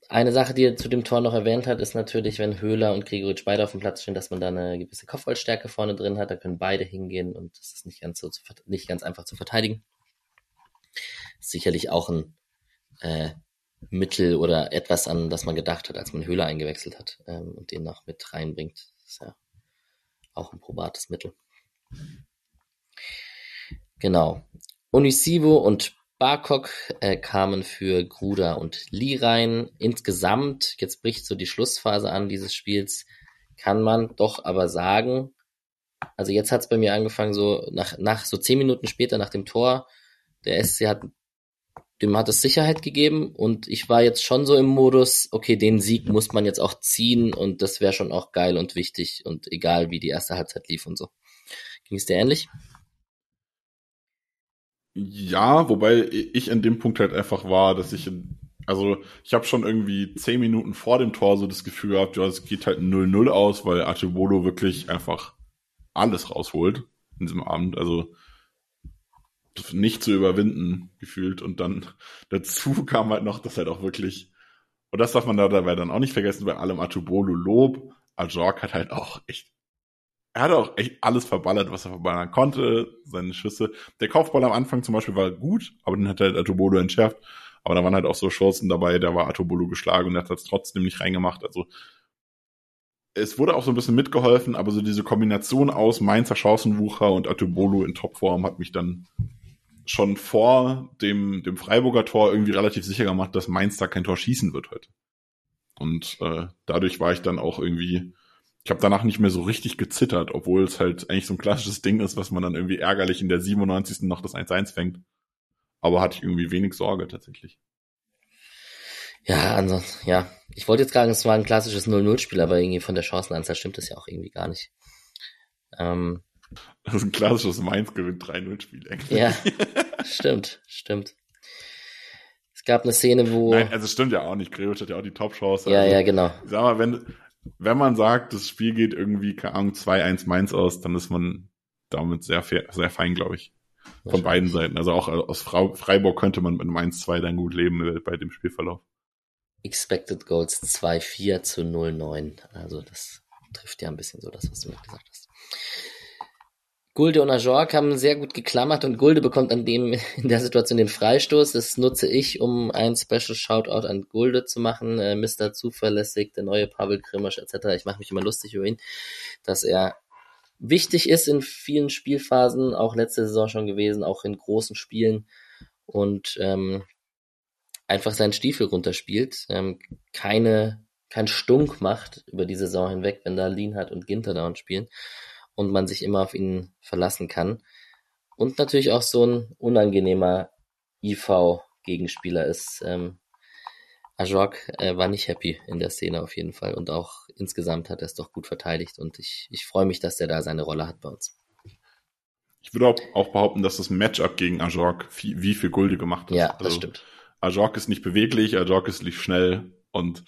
Eine Sache, die er zu dem Tor noch erwähnt hat, ist natürlich, wenn Höhler und Gregoritsch beide auf dem Platz stehen, dass man da eine gewisse Kopfballstärke vorne drin hat. Da können beide hingehen und das ist nicht ganz, so zu, nicht ganz einfach zu verteidigen. Sicherlich auch ein äh, Mittel oder etwas, an das man gedacht hat, als man Höhler eingewechselt hat ähm, und den noch mit reinbringt. Das ist ja auch ein probates Mittel. Genau. Unisivo und Barkok äh, kamen für Gruder und Lee rein. Insgesamt, jetzt bricht so die Schlussphase an dieses Spiels, kann man doch aber sagen, also jetzt hat es bei mir angefangen, so nach, nach so zehn Minuten später nach dem Tor, der SC hat dem hat es Sicherheit gegeben und ich war jetzt schon so im Modus, okay, den Sieg muss man jetzt auch ziehen und das wäre schon auch geil und wichtig und egal wie die erste Halbzeit lief und so. Ging es dir ähnlich? Ja, wobei ich in dem Punkt halt einfach war, dass ich, also ich habe schon irgendwie zehn Minuten vor dem Tor so das Gefühl gehabt, ja, es geht halt 0-0 aus, weil Artebolo wirklich einfach alles rausholt in diesem Abend. Also nicht zu überwinden gefühlt. Und dann dazu kam halt noch, dass halt auch wirklich, und das darf man da dabei dann auch nicht vergessen, bei allem Atubolu Lob, Ajork hat halt auch echt, er hat auch echt alles verballert, was er verballern konnte, seine Schüsse. Der Kopfball am Anfang zum Beispiel war gut, aber den hat halt Atubolu entschärft. Aber da waren halt auch so Chancen dabei, da war Atubolu geschlagen und er hat es trotzdem nicht reingemacht. Also es wurde auch so ein bisschen mitgeholfen, aber so diese Kombination aus Mainzer Chancenwucher und Atubolu in Topform hat mich dann schon vor dem, dem Freiburger Tor irgendwie relativ sicher gemacht, dass Mainz da kein Tor schießen wird heute. Und äh, dadurch war ich dann auch irgendwie, ich habe danach nicht mehr so richtig gezittert, obwohl es halt eigentlich so ein klassisches Ding ist, was man dann irgendwie ärgerlich in der 97. noch das 1-1 fängt. Aber hatte ich irgendwie wenig Sorge tatsächlich. Ja, ansonsten, ja. Ich wollte jetzt sagen, es war ein klassisches 0-0-Spiel, aber irgendwie von der Chancenanzahl stimmt das ja auch irgendwie gar nicht. Ähm, das ist ein klassisches Mainz gewinnt 3-0-Spiel eigentlich. Ja, stimmt, stimmt. Es gab eine Szene, wo. Nein, also stimmt ja auch nicht. Gregoritsch hat ja auch die Top-Chance. Ja, also, ja, genau. Sag mal, wenn, wenn man sagt, das Spiel geht irgendwie, keine Ahnung, 2-1 Mainz aus, dann ist man damit sehr, sehr fein, glaube ich. Von beiden Seiten. Also auch aus Freiburg könnte man mit einem 1-2 dann gut leben bei dem Spielverlauf. Expected Goals 2-4 zu 0-9. Also das trifft ja ein bisschen so das, was du mir gesagt hast. Gulde und Ajork haben sehr gut geklammert und Gulde bekommt an dem in der Situation den Freistoß. Das nutze ich, um ein Special Shoutout an Gulde zu machen. Äh, Mr. Zuverlässig, der neue Pavel Krimisch etc. Ich mache mich immer lustig über ihn, dass er wichtig ist in vielen Spielphasen, auch letzte Saison schon gewesen, auch in großen Spielen und ähm, einfach seinen Stiefel runterspielt, ähm, keine kein Stunk macht über die Saison hinweg, wenn da Lienhardt und Ginter da und spielen und man sich immer auf ihn verlassen kann. Und natürlich auch so ein unangenehmer IV-Gegenspieler ist. Ähm, Ajok äh, war nicht happy in der Szene auf jeden Fall und auch insgesamt hat er es doch gut verteidigt und ich, ich freue mich, dass er da seine Rolle hat bei uns. Ich würde auch behaupten, dass das Matchup gegen Ajok wie viel Gulde gemacht hat. Ja, das also, stimmt. Ajok ist nicht beweglich, Ajok ist nicht schnell und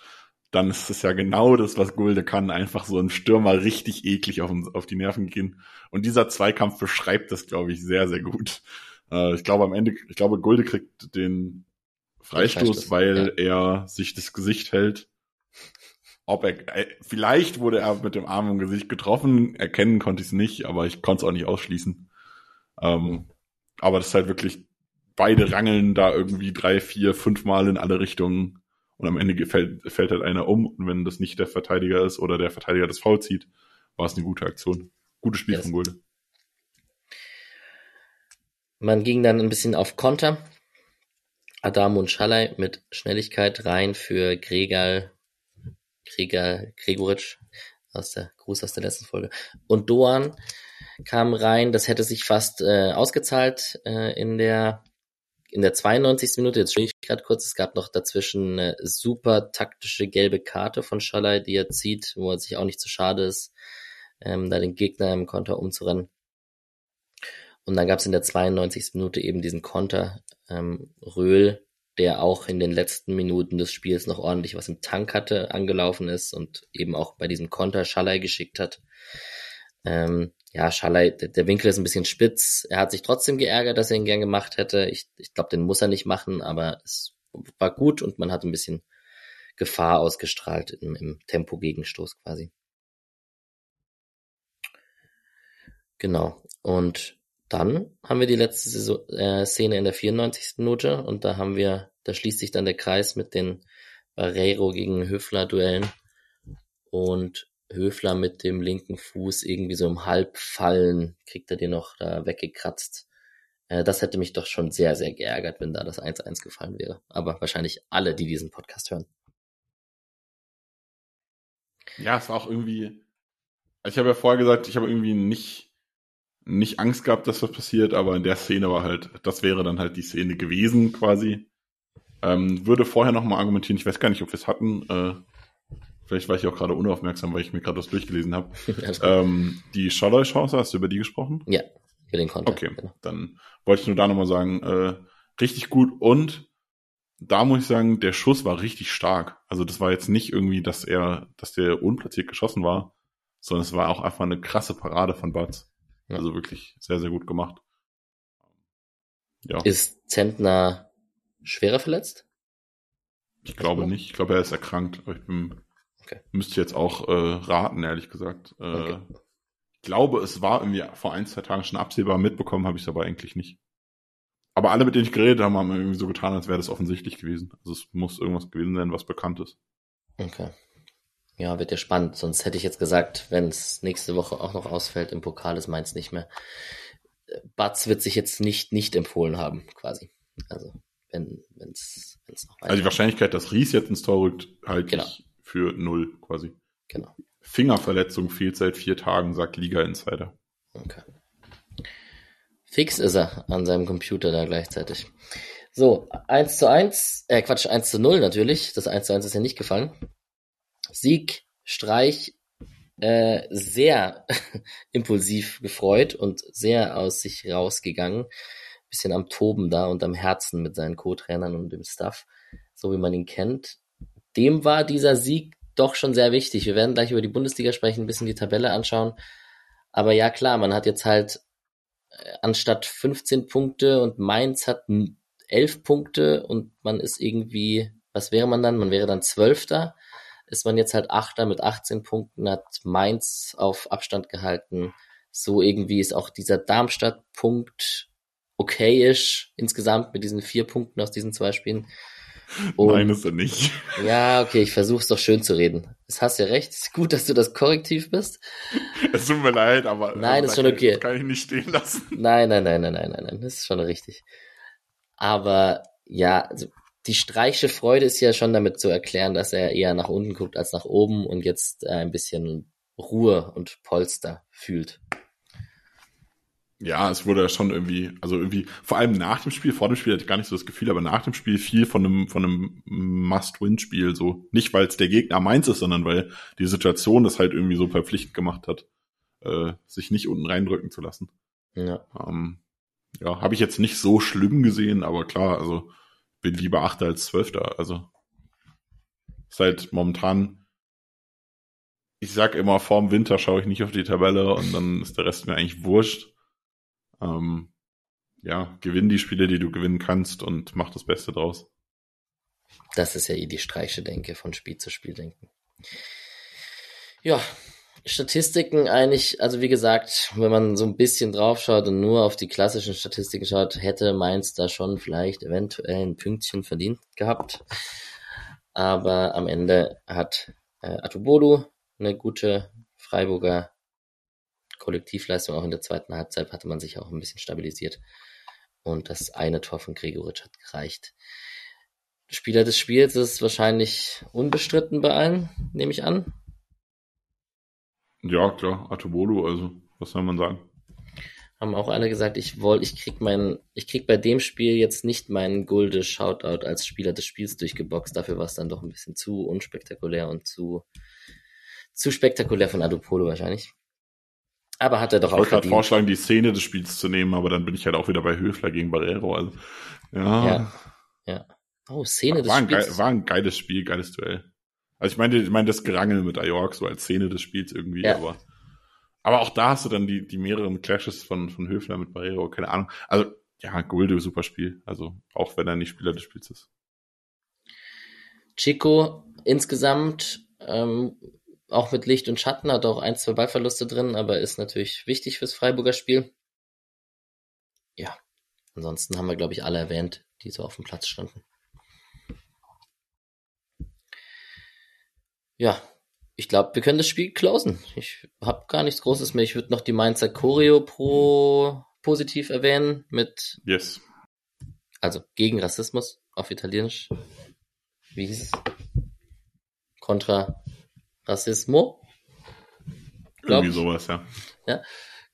dann ist es ja genau das, was Gulde kann, einfach so ein Stürmer richtig eklig auf, auf die Nerven gehen. Und dieser Zweikampf beschreibt das, glaube ich, sehr, sehr gut. Äh, ich glaube am Ende, ich glaube, Gulde kriegt den Freistoß, Freistoß weil ja. er sich das Gesicht hält. Ob er, äh, vielleicht wurde er mit dem Arm im Gesicht getroffen, erkennen konnte ich es nicht, aber ich konnte es auch nicht ausschließen. Ähm, aber das ist halt wirklich, beide rangeln da irgendwie drei, vier, fünf Mal in alle Richtungen und am Ende fällt, fällt halt einer um und wenn das nicht der Verteidiger ist oder der Verteidiger das Foul zieht, war es eine gute Aktion. Gutes Spiel yes. von Gulde. Man ging dann ein bisschen auf Konter. Adam und Schalay mit Schnelligkeit rein für Gregal, Gregal, Gregoritsch aus der Gruß aus der letzten Folge. Und Doan kam rein, das hätte sich fast äh, ausgezahlt äh, in der in der 92. Minute, jetzt ich gerade kurz, es gab noch dazwischen eine super taktische gelbe Karte von Schalay, die er zieht, wo er sich auch nicht zu schade ist, ähm, da den Gegner im Konter umzurennen. Und dann gab es in der 92. Minute eben diesen Konter ähm, Röhl, der auch in den letzten Minuten des Spiels noch ordentlich was im Tank hatte, angelaufen ist und eben auch bei diesem Konter Schalay geschickt hat. Ähm, ja, Schalay, der Winkel ist ein bisschen spitz. Er hat sich trotzdem geärgert, dass er ihn gern gemacht hätte. Ich, ich glaube, den muss er nicht machen, aber es war gut und man hat ein bisschen Gefahr ausgestrahlt im, im Tempo-Gegenstoß quasi. Genau. Und dann haben wir die letzte Saison, äh, Szene in der 94. Minute und da haben wir, da schließt sich dann der Kreis mit den Barreiro gegen Höfler Duellen und Höfler mit dem linken Fuß irgendwie so im Halbfallen kriegt er den noch da weggekratzt. Äh, das hätte mich doch schon sehr, sehr geärgert, wenn da das 1-1 gefallen wäre. Aber wahrscheinlich alle, die diesen Podcast hören. Ja, es war auch irgendwie. Ich habe ja vorher gesagt, ich habe irgendwie nicht, nicht Angst gehabt, dass was passiert, aber in der Szene war halt, das wäre dann halt die Szene gewesen quasi. Ähm, würde vorher nochmal argumentieren, ich weiß gar nicht, ob wir es hatten, äh, Vielleicht war ich auch gerade unaufmerksam, weil ich mir gerade das durchgelesen habe. ähm, die Schalloy-Chance, hast du über die gesprochen? Ja, über den Konter. Okay, genau. dann wollte ich nur da nochmal sagen, äh, richtig gut und da muss ich sagen, der Schuss war richtig stark. Also das war jetzt nicht irgendwie, dass er, dass der unplatziert geschossen war, sondern es war auch einfach eine krasse Parade von Batz. Ja. Also wirklich sehr, sehr gut gemacht. Ja. Ist Zentner schwerer verletzt? Ich glaube nicht. Ich glaube, er ist erkrankt. Aber ich bin, okay. müsste jetzt auch äh, raten, ehrlich gesagt. Äh, okay. Ich glaube, es war irgendwie vor ein, zwei Tagen schon absehbar. Mitbekommen habe ich es aber eigentlich nicht. Aber alle, mit denen ich geredet habe, haben irgendwie so getan, als wäre das offensichtlich gewesen. Also es muss irgendwas gewesen sein, was bekannt ist. Okay. Ja, wird ja spannend. Sonst hätte ich jetzt gesagt, wenn es nächste Woche auch noch ausfällt, im Pokal ist meins nicht mehr. Batz wird sich jetzt nicht nicht empfohlen haben, quasi. Also wenn es noch weiter. Also die Wahrscheinlichkeit, dass Ries jetzt ins Tor rückt, halte genau. ich für null quasi. Genau. Fingerverletzung fehlt seit vier Tagen, sagt Liga Insider. Okay. Fix ist er an seinem Computer da gleichzeitig. So, 1 zu 1, äh Quatsch, 1 zu 0 natürlich. Das 1 zu 1 ist ja nicht gefallen. Sieg, Streich, äh, sehr impulsiv gefreut und sehr aus sich rausgegangen. Bisschen am Toben da und am Herzen mit seinen Co-Trainern und dem Staff, so wie man ihn kennt. Dem war dieser Sieg doch schon sehr wichtig. Wir werden gleich über die Bundesliga sprechen, ein bisschen die Tabelle anschauen. Aber ja, klar, man hat jetzt halt äh, anstatt 15 Punkte und Mainz hat 11 Punkte und man ist irgendwie, was wäre man dann? Man wäre dann Zwölfter ist man jetzt halt Achter mit 18 Punkten, hat Mainz auf Abstand gehalten. So irgendwie ist auch dieser Darmstadt-Punkt okayisch insgesamt mit diesen vier Punkten aus diesen zwei Spielen. Und, Nein, ist er nicht. Ja, okay, ich versuche es doch schön zu reden. Es hast ja recht. Es ist gut, dass du das korrektiv bist. Es tut mir leid, aber nein, ist schon okay. Das kann ich nicht stehen lassen. Nein, nein, nein, nein, nein, nein, nein. Das ist schon richtig. Aber ja, also die streiche Freude ist ja schon damit zu erklären, dass er eher nach unten guckt als nach oben und jetzt äh, ein bisschen Ruhe und Polster fühlt. Ja, es wurde ja schon irgendwie, also irgendwie, vor allem nach dem Spiel, vor dem Spiel hatte ich gar nicht so das Gefühl, aber nach dem Spiel viel von einem, von einem Must-Win-Spiel, so. Nicht, weil es der Gegner meins ist, sondern weil die Situation das halt irgendwie so verpflichtend gemacht hat, äh, sich nicht unten reindrücken zu lassen. Ja. Ähm, ja, habe ich jetzt nicht so schlimm gesehen, aber klar, also bin lieber Achter als Zwölfter. Also ist halt momentan, ich sag immer, vorm Winter schaue ich nicht auf die Tabelle und dann ist der Rest mir eigentlich wurscht. Ähm, ja, gewinn die Spiele, die du gewinnen kannst und mach das Beste draus. Das ist ja eh die Streiche Denke von Spiel zu Spiel denken. Ja, Statistiken eigentlich, also wie gesagt, wenn man so ein bisschen draufschaut und nur auf die klassischen Statistiken schaut, hätte Mainz da schon vielleicht eventuell ein Pünktchen verdient gehabt. Aber am Ende hat äh, Atubolu eine gute Freiburger Kollektivleistung. Auch in der zweiten Halbzeit hatte man sich auch ein bisschen stabilisiert. Und das eine Tor von Gregoritsch hat gereicht. Spieler des Spiels ist wahrscheinlich unbestritten bei allen, nehme ich an. Ja, klar, Atobolu, also, was soll man sagen? Haben auch alle gesagt, ich wollte, ich krieg mein, ich krieg bei dem Spiel jetzt nicht meinen Gulde Shoutout als Spieler des Spiels durchgeboxt. Dafür war es dann doch ein bisschen zu unspektakulär und zu, zu spektakulär von Adopolo wahrscheinlich. Aber hat er doch ich auch Ich wollte vorschlagen, die Szene des Spiels zu nehmen, aber dann bin ich halt auch wieder bei Höfler gegen Barrero. Also, ja. Ja. ja. Oh, Szene war, des war Spiels. Ein, war ein geiles Spiel, geiles Duell. Also ich meine, ich meine das Gerangel mit Ajork so als Szene des Spiels irgendwie, ja. aber aber auch da hast du dann die die mehreren Clashes von von Höfler mit Barrero, keine Ahnung. Also ja, Gulde super Spiel, also auch wenn er nicht Spieler des Spiels ist. Chico insgesamt ähm, auch mit Licht und Schatten hat auch ein, zwei Ballverluste drin, aber ist natürlich wichtig fürs Freiburger Spiel. Ja, ansonsten haben wir glaube ich alle erwähnt, die so auf dem Platz standen. Ja, ich glaube, wir können das Spiel closen. Ich habe gar nichts Großes mehr. Ich würde noch die Mainzer Choreo pro positiv erwähnen mit. Yes. Also gegen Rassismus auf Italienisch. Wie hieß es? Contra Rassismo. Irgendwie sowas, ja. Ja,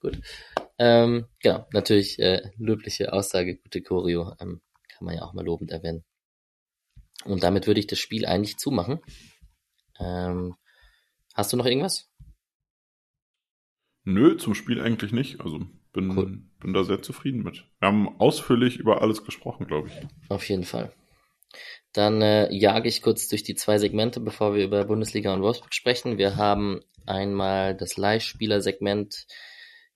gut. Ähm, genau, natürlich äh, löbliche Aussage, gute Choreo. Ähm, kann man ja auch mal lobend erwähnen. Und damit würde ich das Spiel eigentlich zumachen. Ähm, hast du noch irgendwas? Nö, zum Spiel eigentlich nicht. Also bin, cool. bin da sehr zufrieden mit. Wir haben ausführlich über alles gesprochen, glaube ich. Auf jeden Fall. Dann äh, jage ich kurz durch die zwei Segmente, bevor wir über Bundesliga und Wolfsburg sprechen. Wir haben einmal das Leihspieler-Segment.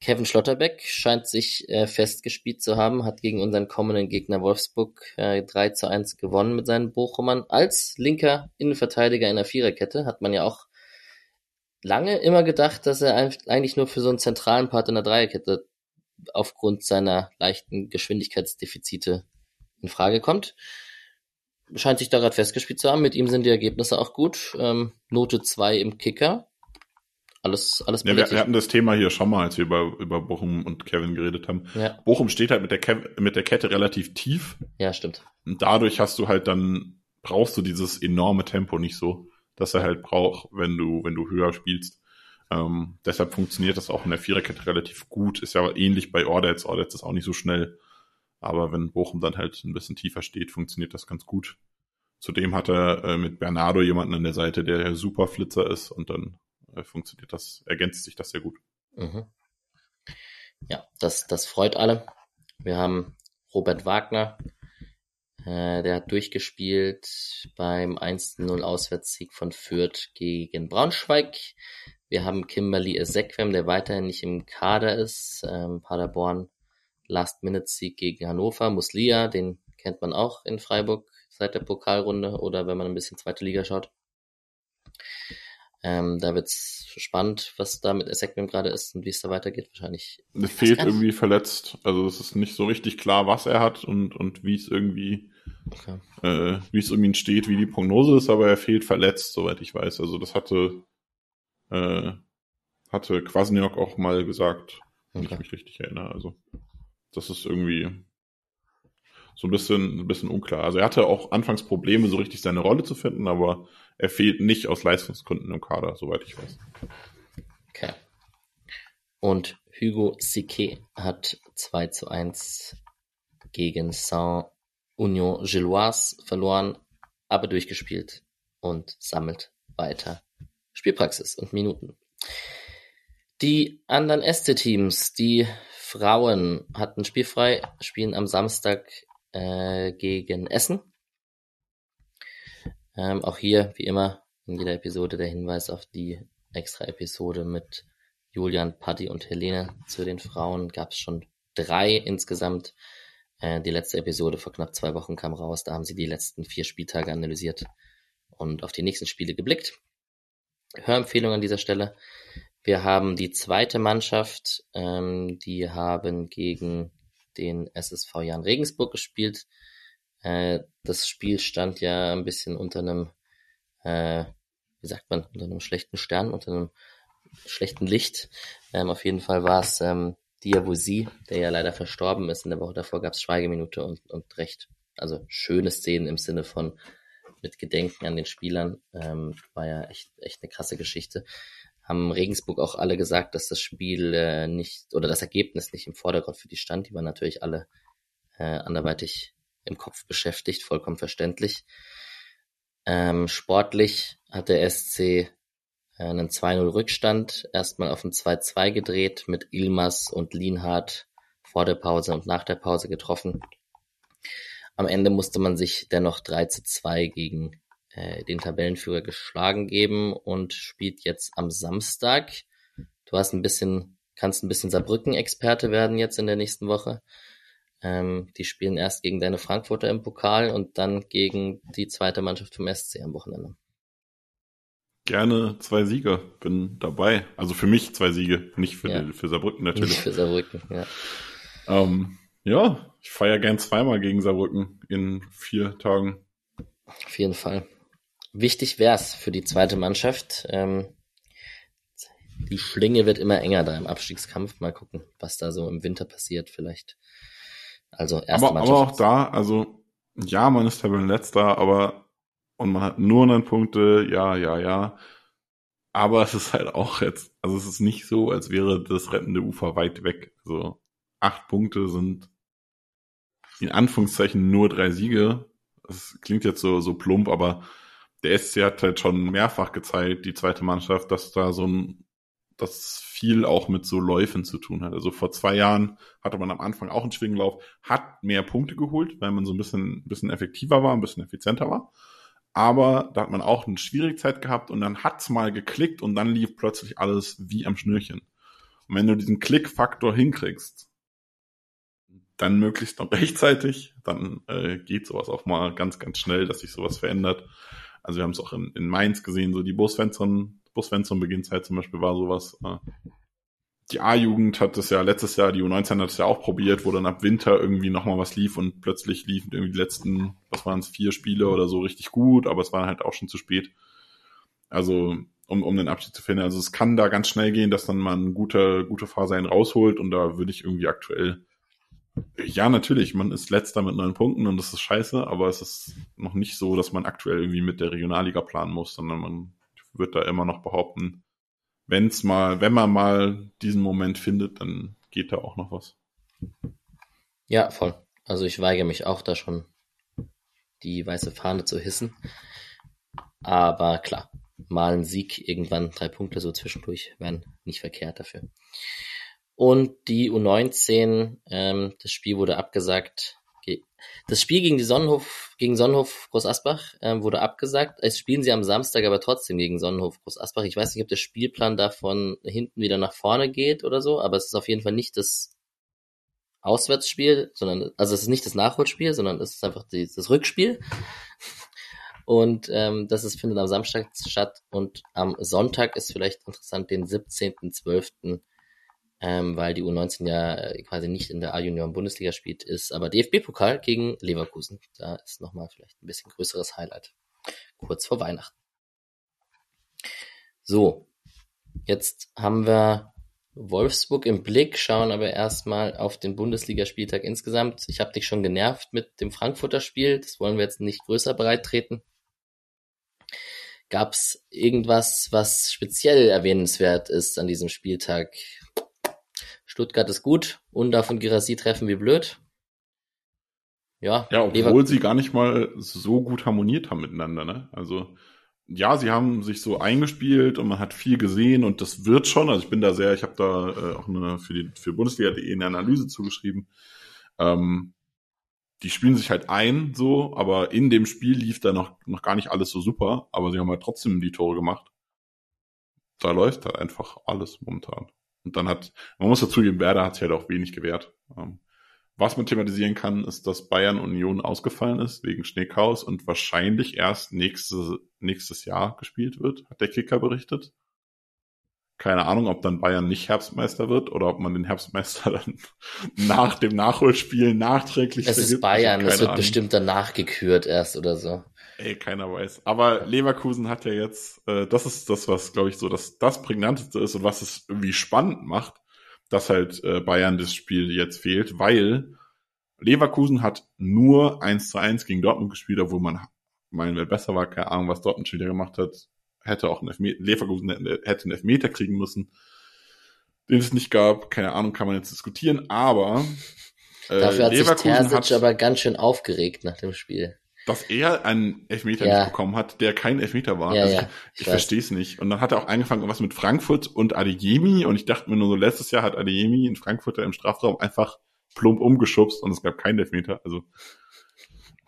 Kevin Schlotterbeck scheint sich äh, festgespielt zu haben, hat gegen unseren kommenden Gegner Wolfsburg äh, 3 zu 1 gewonnen mit seinen Bochumern. Als linker Innenverteidiger in der Viererkette hat man ja auch lange immer gedacht, dass er eigentlich nur für so einen zentralen Part in der Dreierkette aufgrund seiner leichten Geschwindigkeitsdefizite in Frage kommt. Scheint sich da gerade festgespielt zu haben. Mit ihm sind die Ergebnisse auch gut. Ähm, Note 2 im Kicker. Alles, alles ja, wir, wir, hatten das Thema hier schon mal, als wir über, über Bochum und Kevin geredet haben. Ja. Bochum steht halt mit der, Kev mit der Kette relativ tief. Ja, stimmt. Und dadurch hast du halt dann, brauchst du dieses enorme Tempo nicht so, dass er halt braucht, wenn du, wenn du höher spielst. Ähm, deshalb funktioniert das auch in der Viererkette relativ gut. Ist ja ähnlich bei Ordets. Ordets ist auch nicht so schnell. Aber wenn Bochum dann halt ein bisschen tiefer steht, funktioniert das ganz gut. Zudem hat er äh, mit Bernardo jemanden an der Seite, der super Flitzer ist und dann äh, funktioniert das, ergänzt sich das sehr gut. Mhm. Ja, das, das freut alle. Wir haben Robert Wagner, äh, der hat durchgespielt beim 1-0 Auswärtssieg von Fürth gegen Braunschweig. Wir haben Kimberly Ezequem, der weiterhin nicht im Kader ist. Ähm, Paderborn Last-Minute-Sieg gegen Hannover. Muslia, den kennt man auch in Freiburg seit der Pokalrunde oder wenn man ein bisschen zweite Liga schaut. Ähm, da wird's spannend, was da mit Ezequiel gerade ist und wie es da weitergeht. Wahrscheinlich. Es fehlt irgendwie verletzt. Also es ist nicht so richtig klar, was er hat und, und wie es irgendwie, okay. äh, wie es um ihn steht, wie die Prognose ist, aber er fehlt verletzt, soweit ich weiß. Also das hatte, äh, hatte Kwasniok auch mal gesagt, wenn okay. ich mich richtig erinnere. Also das ist irgendwie so ein bisschen, ein bisschen unklar. Also er hatte auch anfangs Probleme, so richtig seine Rolle zu finden, aber er fehlt nicht aus Leistungsgründen im Kader, soweit ich weiß. Okay. Und Hugo Sique hat 2 zu 1 gegen Saint-Union Gilloise verloren, aber durchgespielt und sammelt weiter Spielpraxis und Minuten. Die anderen Este-Teams, die Frauen hatten spielfrei, spielen am Samstag äh, gegen Essen. Ähm, auch hier, wie immer, in jeder Episode der Hinweis auf die extra Episode mit Julian, Patti und Helene zu den Frauen. Gab es schon drei insgesamt. Äh, die letzte Episode vor knapp zwei Wochen kam raus. Da haben sie die letzten vier Spieltage analysiert und auf die nächsten Spiele geblickt. Hörempfehlung an dieser Stelle. Wir haben die zweite Mannschaft, ähm, die haben gegen den SSV Jan Regensburg gespielt. Äh, das Spiel stand ja ein bisschen unter einem, äh, wie sagt man, unter einem schlechten Stern, unter einem schlechten Licht. Ähm, auf jeden Fall war es ähm, Diavosi, der ja leider verstorben ist. In der Woche davor gab es Schweigeminute und, und recht, also schöne Szenen im Sinne von mit Gedenken an den Spielern. Ähm, war ja echt, echt eine krasse Geschichte. Haben Regensburg auch alle gesagt, dass das Spiel äh, nicht oder das Ergebnis nicht im Vordergrund für die stand. Die waren natürlich alle äh, anderweitig im Kopf beschäftigt, vollkommen verständlich. Ähm, sportlich hat der SC äh, einen 2-0 Rückstand, erstmal auf ein 2-2 gedreht mit Ilmas und Lienhardt vor der Pause und nach der Pause getroffen. Am Ende musste man sich dennoch 3 zu 2 gegen äh, den Tabellenführer geschlagen geben und spielt jetzt am Samstag. Du hast ein bisschen, kannst ein bisschen Saarbrücken-Experte werden jetzt in der nächsten Woche. Ähm, die spielen erst gegen deine Frankfurter im Pokal und dann gegen die zweite Mannschaft vom SC am Wochenende. Gerne zwei Siege, bin dabei. Also für mich zwei Siege, nicht für, ja. für Saarbrücken natürlich. Nicht für Saarbrücken, ja. Ähm, ja, ich feiere gern zweimal gegen Saarbrücken in vier Tagen. Auf jeden Fall. Wichtig wär's für die zweite Mannschaft. Ähm, die Schlinge wird immer enger da im Abstiegskampf. Mal gucken, was da so im Winter passiert. Vielleicht also erste aber, aber auch da, also ja, man ist Tabellenletzter, aber und man hat nur neun Punkte, ja, ja, ja. Aber es ist halt auch jetzt, also es ist nicht so, als wäre das rettende Ufer weit weg. Also acht Punkte sind in Anführungszeichen nur drei Siege. Das klingt jetzt so, so plump, aber der SC hat halt schon mehrfach gezeigt, die zweite Mannschaft, dass da so ein das viel auch mit so Läufen zu tun hat. Also vor zwei Jahren hatte man am Anfang auch einen schwierigen Lauf, hat mehr Punkte geholt, weil man so ein bisschen, ein bisschen effektiver war, ein bisschen effizienter war. Aber da hat man auch eine schwierige Zeit gehabt und dann hat's mal geklickt und dann lief plötzlich alles wie am Schnürchen. Und wenn du diesen Klickfaktor hinkriegst, dann möglichst noch rechtzeitig, dann äh, geht sowas auch mal ganz, ganz schnell, dass sich sowas verändert. Also wir haben es auch in, in Mainz gesehen, so die Busfenstern Bo Svensson Beginnzeit zum Beispiel war sowas. Äh, die A-Jugend hat das ja letztes Jahr, die U19 hat es ja auch probiert, wo dann ab Winter irgendwie nochmal was lief und plötzlich liefen irgendwie die letzten, was waren es, vier Spiele oder so richtig gut, aber es war halt auch schon zu spät. Also, um, um den Abschied zu finden. Also es kann da ganz schnell gehen, dass dann mal ein guter, guter Fahrer einen rausholt und da würde ich irgendwie aktuell ja, natürlich, man ist letzter mit neun Punkten und das ist scheiße, aber es ist noch nicht so, dass man aktuell irgendwie mit der Regionalliga planen muss, sondern man wird da immer noch behaupten, wenn's mal, wenn man mal diesen Moment findet, dann geht da auch noch was. Ja, voll. Also ich weigere mich auch da schon die weiße Fahne zu hissen. Aber klar, mal ein Sieg, irgendwann drei Punkte so zwischendurch wären nicht verkehrt dafür. Und die U19, ähm, das Spiel wurde abgesagt das Spiel gegen die Sonnenhof, gegen Sonnenhof Groß Asbach ähm, wurde abgesagt. Es spielen sie am Samstag aber trotzdem gegen Sonnenhof Groß Asbach. Ich weiß nicht, ob der Spielplan davon hinten wieder nach vorne geht oder so, aber es ist auf jeden Fall nicht das Auswärtsspiel, sondern, also es ist nicht das Nachholspiel, sondern es ist einfach die, das Rückspiel. Und ähm, das ist, findet am Samstag statt und am Sonntag ist vielleicht interessant, den 17.12 ähm, weil die U19 ja äh, quasi nicht in der A-Junioren-Bundesliga spielt, ist aber DFB-Pokal gegen Leverkusen. Da ist nochmal vielleicht ein bisschen größeres Highlight. Kurz vor Weihnachten. So, jetzt haben wir Wolfsburg im Blick, schauen aber erstmal auf den Bundesligaspieltag insgesamt. Ich habe dich schon genervt mit dem Frankfurter Spiel, das wollen wir jetzt nicht größer breit treten. Gab es irgendwas, was speziell erwähnenswert ist an diesem Spieltag? Stuttgart ist gut und davon Girassi treffen wie blöd. Ja, ja obwohl Lever sie gar nicht mal so gut harmoniert haben miteinander. Ne? Also ja, sie haben sich so eingespielt und man hat viel gesehen und das wird schon. Also ich bin da sehr, ich habe da äh, auch eine für die für Bundesliga.de eine Analyse zugeschrieben. Ähm, die spielen sich halt ein, so, aber in dem Spiel lief da noch noch gar nicht alles so super, aber sie haben halt trotzdem die Tore gemacht. Da läuft halt einfach alles momentan. Und dann hat, man muss dazugeben, Werder hat sich halt auch wenig gewährt. Ähm, was man thematisieren kann, ist, dass Bayern Union ausgefallen ist wegen Schneechaos und wahrscheinlich erst nächste, nächstes Jahr gespielt wird, hat der Kicker berichtet. Keine Ahnung, ob dann Bayern nicht Herbstmeister wird oder ob man den Herbstmeister dann nach dem Nachholspiel nachträglich Es ist Bayern, es wird Ahnung. bestimmt danach gekürt erst oder so. Ey, keiner weiß. Aber Leverkusen hat ja jetzt, äh, das ist das, was, glaube ich, so das, das Prägnanteste ist und was es irgendwie spannend macht, dass halt äh, Bayern das Spiel jetzt fehlt, weil Leverkusen hat nur 1 zu 1 gegen Dortmund gespielt, obwohl man meinen, wer besser war, keine Ahnung, was Dortmund schon wieder gemacht hat, hätte auch ein Elfmeter, Leverkusen hätte einen Elfmeter kriegen müssen, den es nicht gab, keine Ahnung, kann man jetzt diskutieren, aber äh, Dafür hat Leverkusen sich Terzic hat, aber ganz schön aufgeregt nach dem Spiel dass er einen Elfmeter ja. nicht bekommen hat, der kein Elfmeter war. Ja, also ja, ich, ich verstehe es nicht. Und dann hat er auch angefangen was mit Frankfurt und Adeyemi und ich dachte mir nur so, letztes Jahr hat Adeyemi in Frankfurt im Strafraum einfach plump umgeschubst und es gab keinen Elfmeter. Also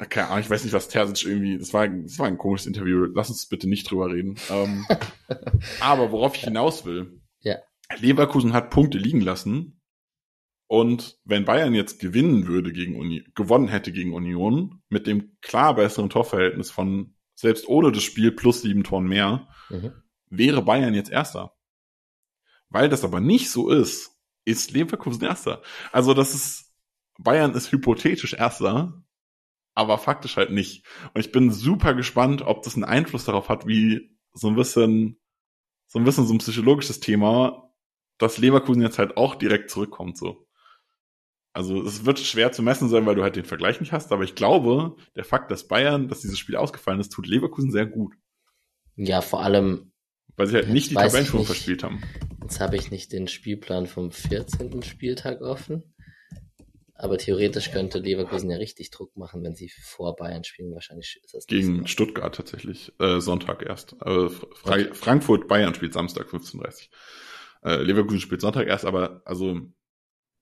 keine Ahnung, ich weiß nicht, was Terzic irgendwie, das war, das war ein komisches Interview, lass uns bitte nicht drüber reden. Ähm, aber worauf ich hinaus will, ja. Leverkusen hat Punkte liegen lassen und wenn Bayern jetzt gewinnen würde gegen Uni gewonnen hätte gegen Union, mit dem klar besseren Torverhältnis von selbst ohne das Spiel plus sieben Toren mehr, mhm. wäre Bayern jetzt Erster. Weil das aber nicht so ist, ist Leverkusen Erster. Also das ist, Bayern ist hypothetisch Erster, aber faktisch halt nicht. Und ich bin super gespannt, ob das einen Einfluss darauf hat, wie so ein bisschen, so ein bisschen so ein psychologisches Thema, dass Leverkusen jetzt halt auch direkt zurückkommt, so. Also es wird schwer zu messen sein, weil du halt den Vergleich nicht hast, aber ich glaube, der Fakt, dass Bayern, dass dieses Spiel ausgefallen ist, tut Leverkusen sehr gut. Ja, vor allem. Weil sie halt nicht die Tabellenführung verspielt haben. Jetzt habe ich nicht den Spielplan vom 14. Spieltag offen. Aber theoretisch könnte Leverkusen ja richtig Druck machen, wenn sie vor Bayern spielen. Wahrscheinlich ist das Gegen Stuttgart tatsächlich. Äh, Sonntag erst. Äh, okay. Frankfurt, Bayern spielt Samstag 15.30 Uhr. Äh, Leverkusen spielt Sonntag erst, aber also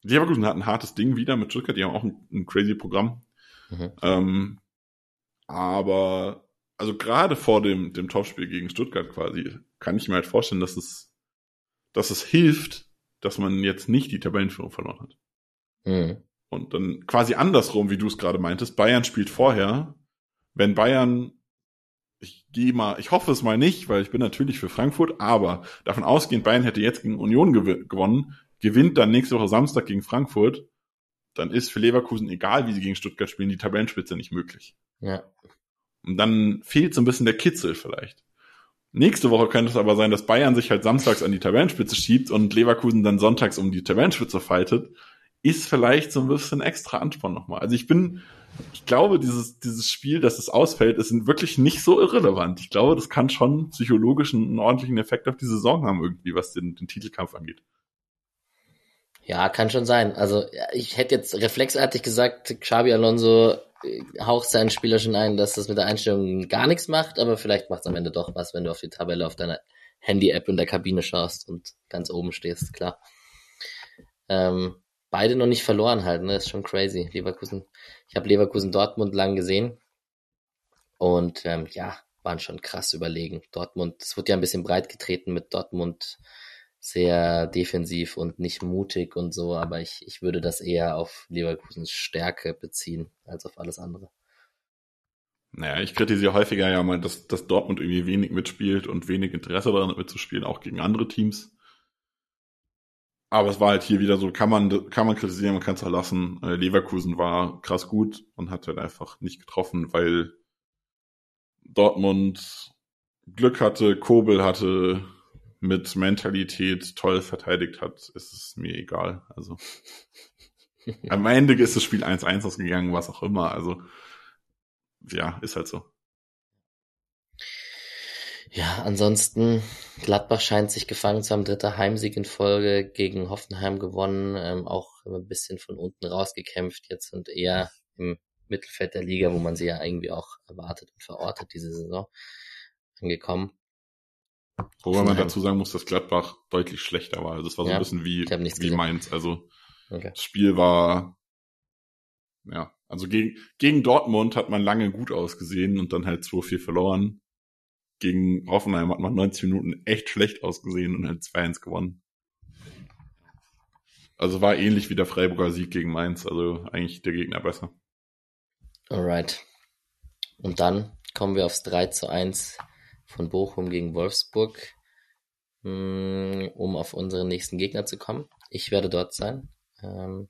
Leverkusen hat ein hartes Ding wieder mit Stuttgart, die haben auch ein, ein crazy Programm. Mhm. Ähm, aber also gerade vor dem, dem Topspiel gegen Stuttgart quasi, kann ich mir halt vorstellen, dass es, dass es hilft, dass man jetzt nicht die Tabellenführung verloren hat. Mhm. Und dann quasi andersrum, wie du es gerade meintest, Bayern spielt vorher. Wenn Bayern, ich gehe mal, ich hoffe es mal nicht, weil ich bin natürlich für Frankfurt, aber davon ausgehend, Bayern hätte jetzt gegen Union gew gewonnen, gewinnt dann nächste Woche Samstag gegen Frankfurt, dann ist für Leverkusen, egal wie sie gegen Stuttgart spielen, die Tabellenspitze nicht möglich. Ja. Und dann fehlt so ein bisschen der Kitzel vielleicht. Nächste Woche könnte es aber sein, dass Bayern sich halt samstags an die Tabellenspitze schiebt und Leverkusen dann sonntags um die Tabellenspitze fightet. Ist vielleicht so ein bisschen extra Ansporn nochmal. Also ich bin, ich glaube, dieses, dieses Spiel, dass es ausfällt, ist wirklich nicht so irrelevant. Ich glaube, das kann schon psychologisch einen ordentlichen Effekt auf die Saison haben, irgendwie, was den, den Titelkampf angeht. Ja, kann schon sein. Also ich hätte jetzt reflexartig gesagt, Xabi Alonso äh, haucht seinen Spieler schon ein, dass das mit der Einstellung gar nichts macht, aber vielleicht macht es am Ende doch was, wenn du auf die Tabelle auf deiner Handy-App in der Kabine schaust und ganz oben stehst, klar. Ähm, beide noch nicht verloren halt, ne? Das ist schon crazy. Leverkusen. Ich habe Leverkusen Dortmund lang gesehen. Und ähm, ja, waren schon krass überlegen. Dortmund, es wurde ja ein bisschen breit getreten mit Dortmund sehr defensiv und nicht mutig und so, aber ich, ich würde das eher auf Leverkusens Stärke beziehen als auf alles andere. Naja, ich kritisiere häufiger ja mal, dass, dass Dortmund irgendwie wenig mitspielt und wenig Interesse daran mitzuspielen, auch gegen andere Teams. Aber es war halt hier wieder so, kann man, kann man kritisieren, man kann es lassen. Äh, Leverkusen war krass gut und hat halt einfach nicht getroffen, weil Dortmund Glück hatte, Kobel hatte, mit Mentalität toll verteidigt hat, ist es mir egal. Also am Ende ist das Spiel 1-1 ausgegangen, was auch immer. Also ja, ist halt so. Ja, ansonsten, Gladbach scheint sich gefangen zu haben. Dritter Heimsieg in Folge gegen Hoffenheim gewonnen. Ähm, auch ein bisschen von unten rausgekämpft jetzt und eher im Mittelfeld der Liga, wo man sie ja irgendwie auch erwartet und verortet diese Saison angekommen. Wobei man dazu sagen muss, dass Gladbach deutlich schlechter war. Also das war so ja, ein bisschen wie, wie Mainz. Also okay. das Spiel war, ja, also gegen, gegen Dortmund hat man lange gut ausgesehen und dann halt 2-4 verloren. Gegen Hoffenheim hat man 90 Minuten echt schlecht ausgesehen und halt 2-1 gewonnen. Also war ähnlich wie der Freiburger Sieg gegen Mainz, also eigentlich der Gegner besser. Alright. Und dann kommen wir aufs 3 zu 1 von Bochum gegen Wolfsburg, hm, um auf unseren nächsten Gegner zu kommen. Ich werde dort sein, ähm,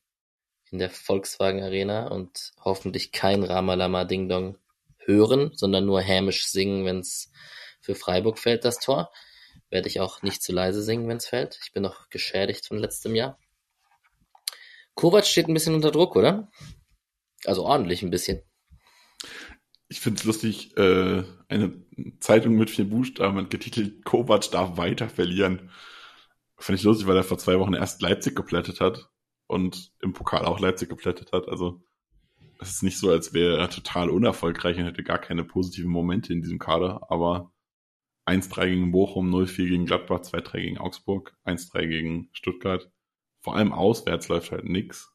in der Volkswagen Arena und hoffentlich kein Ramalama Ding Dong hören, sondern nur hämisch singen, wenn es für Freiburg fällt, das Tor. Werde ich auch nicht zu leise singen, wenn es fällt. Ich bin noch geschädigt von letztem Jahr. Kovac steht ein bisschen unter Druck, oder? Also ordentlich ein bisschen ich finde es lustig, äh, eine Zeitung mit vier Buchstaben getitelt, Kovac darf weiter verlieren. Finde ich lustig, weil er vor zwei Wochen erst Leipzig geplättet hat und im Pokal auch Leipzig geplättet hat. Also es ist nicht so, als wäre er total unerfolgreich und hätte gar keine positiven Momente in diesem Kader, aber 1-3 gegen Bochum, 0-4 gegen Gladbach, 2-3 gegen Augsburg, 1-3 gegen Stuttgart. Vor allem auswärts läuft halt nix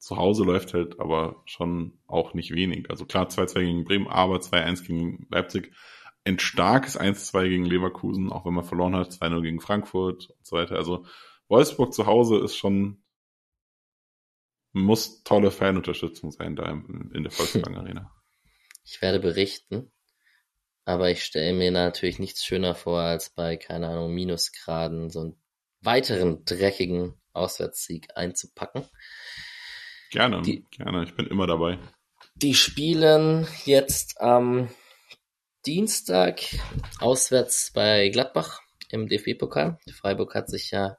zu Hause läuft halt aber schon auch nicht wenig. Also klar 2-2 gegen Bremen, aber 2-1 gegen Leipzig. Ein starkes 1-2 gegen Leverkusen, auch wenn man verloren hat, 2-0 gegen Frankfurt und so weiter. Also Wolfsburg zu Hause ist schon, muss tolle Fanunterstützung sein da in der Volkswagen Arena. Ich werde berichten, aber ich stelle mir natürlich nichts schöner vor, als bei, keine Ahnung, Minusgraden so einen weiteren dreckigen Auswärtssieg einzupacken. Gerne, die, gerne. Ich bin immer dabei. Die spielen jetzt am Dienstag auswärts bei Gladbach im DFB-Pokal. Freiburg hat sich ja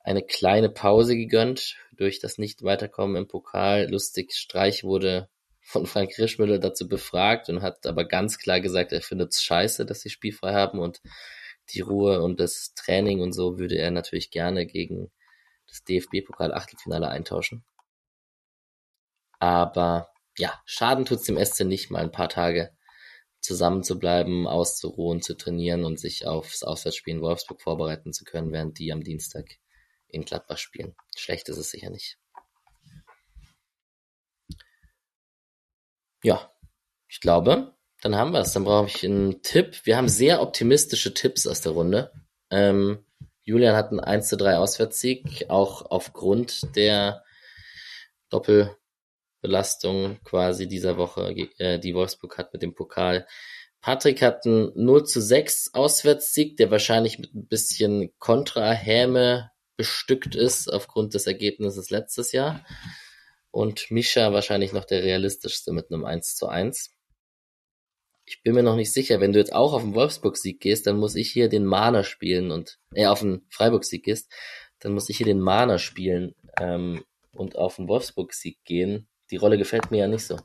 eine kleine Pause gegönnt durch das Nicht-Weiterkommen im Pokal. Lustig, Streich wurde von Frank Rischmüller dazu befragt und hat aber ganz klar gesagt, er findet es scheiße, dass sie spielfrei haben und die Ruhe und das Training und so würde er natürlich gerne gegen das DFB-Pokal-Achtelfinale eintauschen. Aber ja, Schaden tut's dem SC nicht, mal ein paar Tage zusammen zu bleiben, auszuruhen, zu trainieren und sich aufs Auswärtsspiel in Wolfsburg vorbereiten zu können, während die am Dienstag in Gladbach spielen. Schlecht ist es sicher nicht. Ja, ich glaube, dann haben wir es. Dann brauche ich einen Tipp. Wir haben sehr optimistische Tipps aus der Runde. Ähm, Julian hat einen 1 zu 3 Auswärtssieg, auch aufgrund der Doppelbelastung quasi dieser Woche, äh, die Wolfsburg hat mit dem Pokal. Patrick hat einen 0 zu 6 Auswärtssieg, der wahrscheinlich mit ein bisschen Kontrahäme bestückt ist aufgrund des Ergebnisses letztes Jahr. Und Mischa wahrscheinlich noch der realistischste mit einem 1 zu 1. Ich bin mir noch nicht sicher, wenn du jetzt auch auf den Wolfsburg-Sieg gehst, dann muss ich hier den Mahner spielen und, äh, auf den Freiburg-Sieg gehst, dann muss ich hier den Mahner spielen ähm, und auf den Wolfsburg-Sieg gehen. Die Rolle gefällt mir ja nicht so.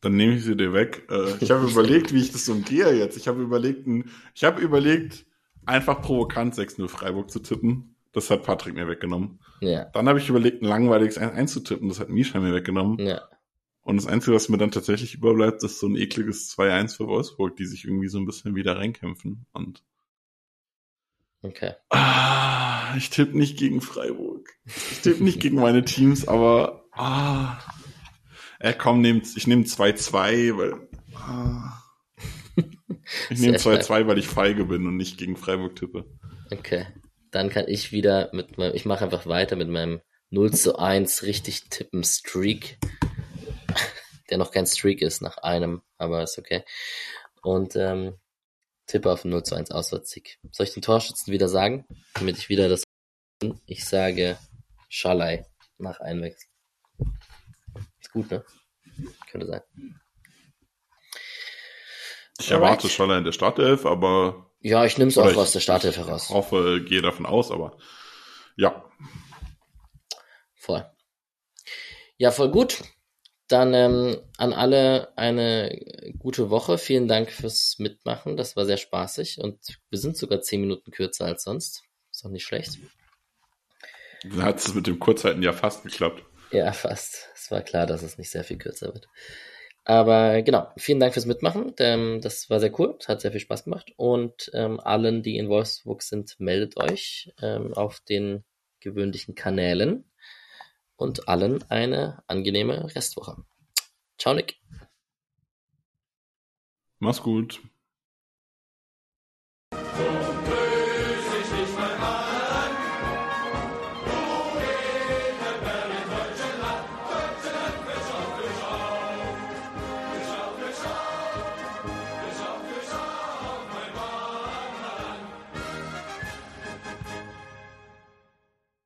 Dann nehme ich sie dir weg. Äh, ich habe überlegt, wie ich das umgehe jetzt. Ich habe überlegt, ich habe überlegt, einfach provokant 6-0 Freiburg zu tippen. Das hat Patrick mir weggenommen. Ja. Dann habe ich überlegt, ein langweiliges 1 zu tippen. Das hat Misha mir weggenommen. Ja. Und das Einzige, was mir dann tatsächlich überbleibt, ist so ein ekliges 2-1 für Wolfsburg, die sich irgendwie so ein bisschen wieder reinkämpfen. Und okay. Ah, ich tippe nicht gegen Freiburg. Ich tippe nicht gegen meine Teams, aber ah, äh, komm, nehmt, ich nehme 2-2, weil ah, ich nehme 2-2, weil ich feige bin und nicht gegen Freiburg tippe. Okay. Dann kann ich wieder mit meinem, ich mache einfach weiter mit meinem 0 zu 1 richtig tippen Streak der noch kein Streak ist nach einem, aber ist okay. Und ähm, tippe auf 0 zu 1 Auswärtssieg. Soll ich den Torschützen wieder sagen, damit ich wieder das ich sage Schalai nach Einwechsel. Ist gut, ne? Könnte sein. Ich erwarte Schalai in der Startelf, aber ja, ich nehme es auch aus der Startelf heraus. Ich hoffe, gehe davon aus, aber ja. Voll. Ja, voll gut. Dann ähm, an alle eine gute Woche. Vielen Dank fürs Mitmachen. Das war sehr spaßig und wir sind sogar zehn Minuten kürzer als sonst. Ist auch nicht schlecht. Dann hat es mit dem Kurzzeiten ja fast geklappt. Ja, fast. Es war klar, dass es nicht sehr viel kürzer wird. Aber genau, vielen Dank fürs Mitmachen. Ähm, das war sehr cool. Es hat sehr viel Spaß gemacht. Und ähm, allen, die in Wolfsburg sind, meldet euch ähm, auf den gewöhnlichen Kanälen und allen eine angenehme Restwoche. Ciao, Nick. Mach's gut.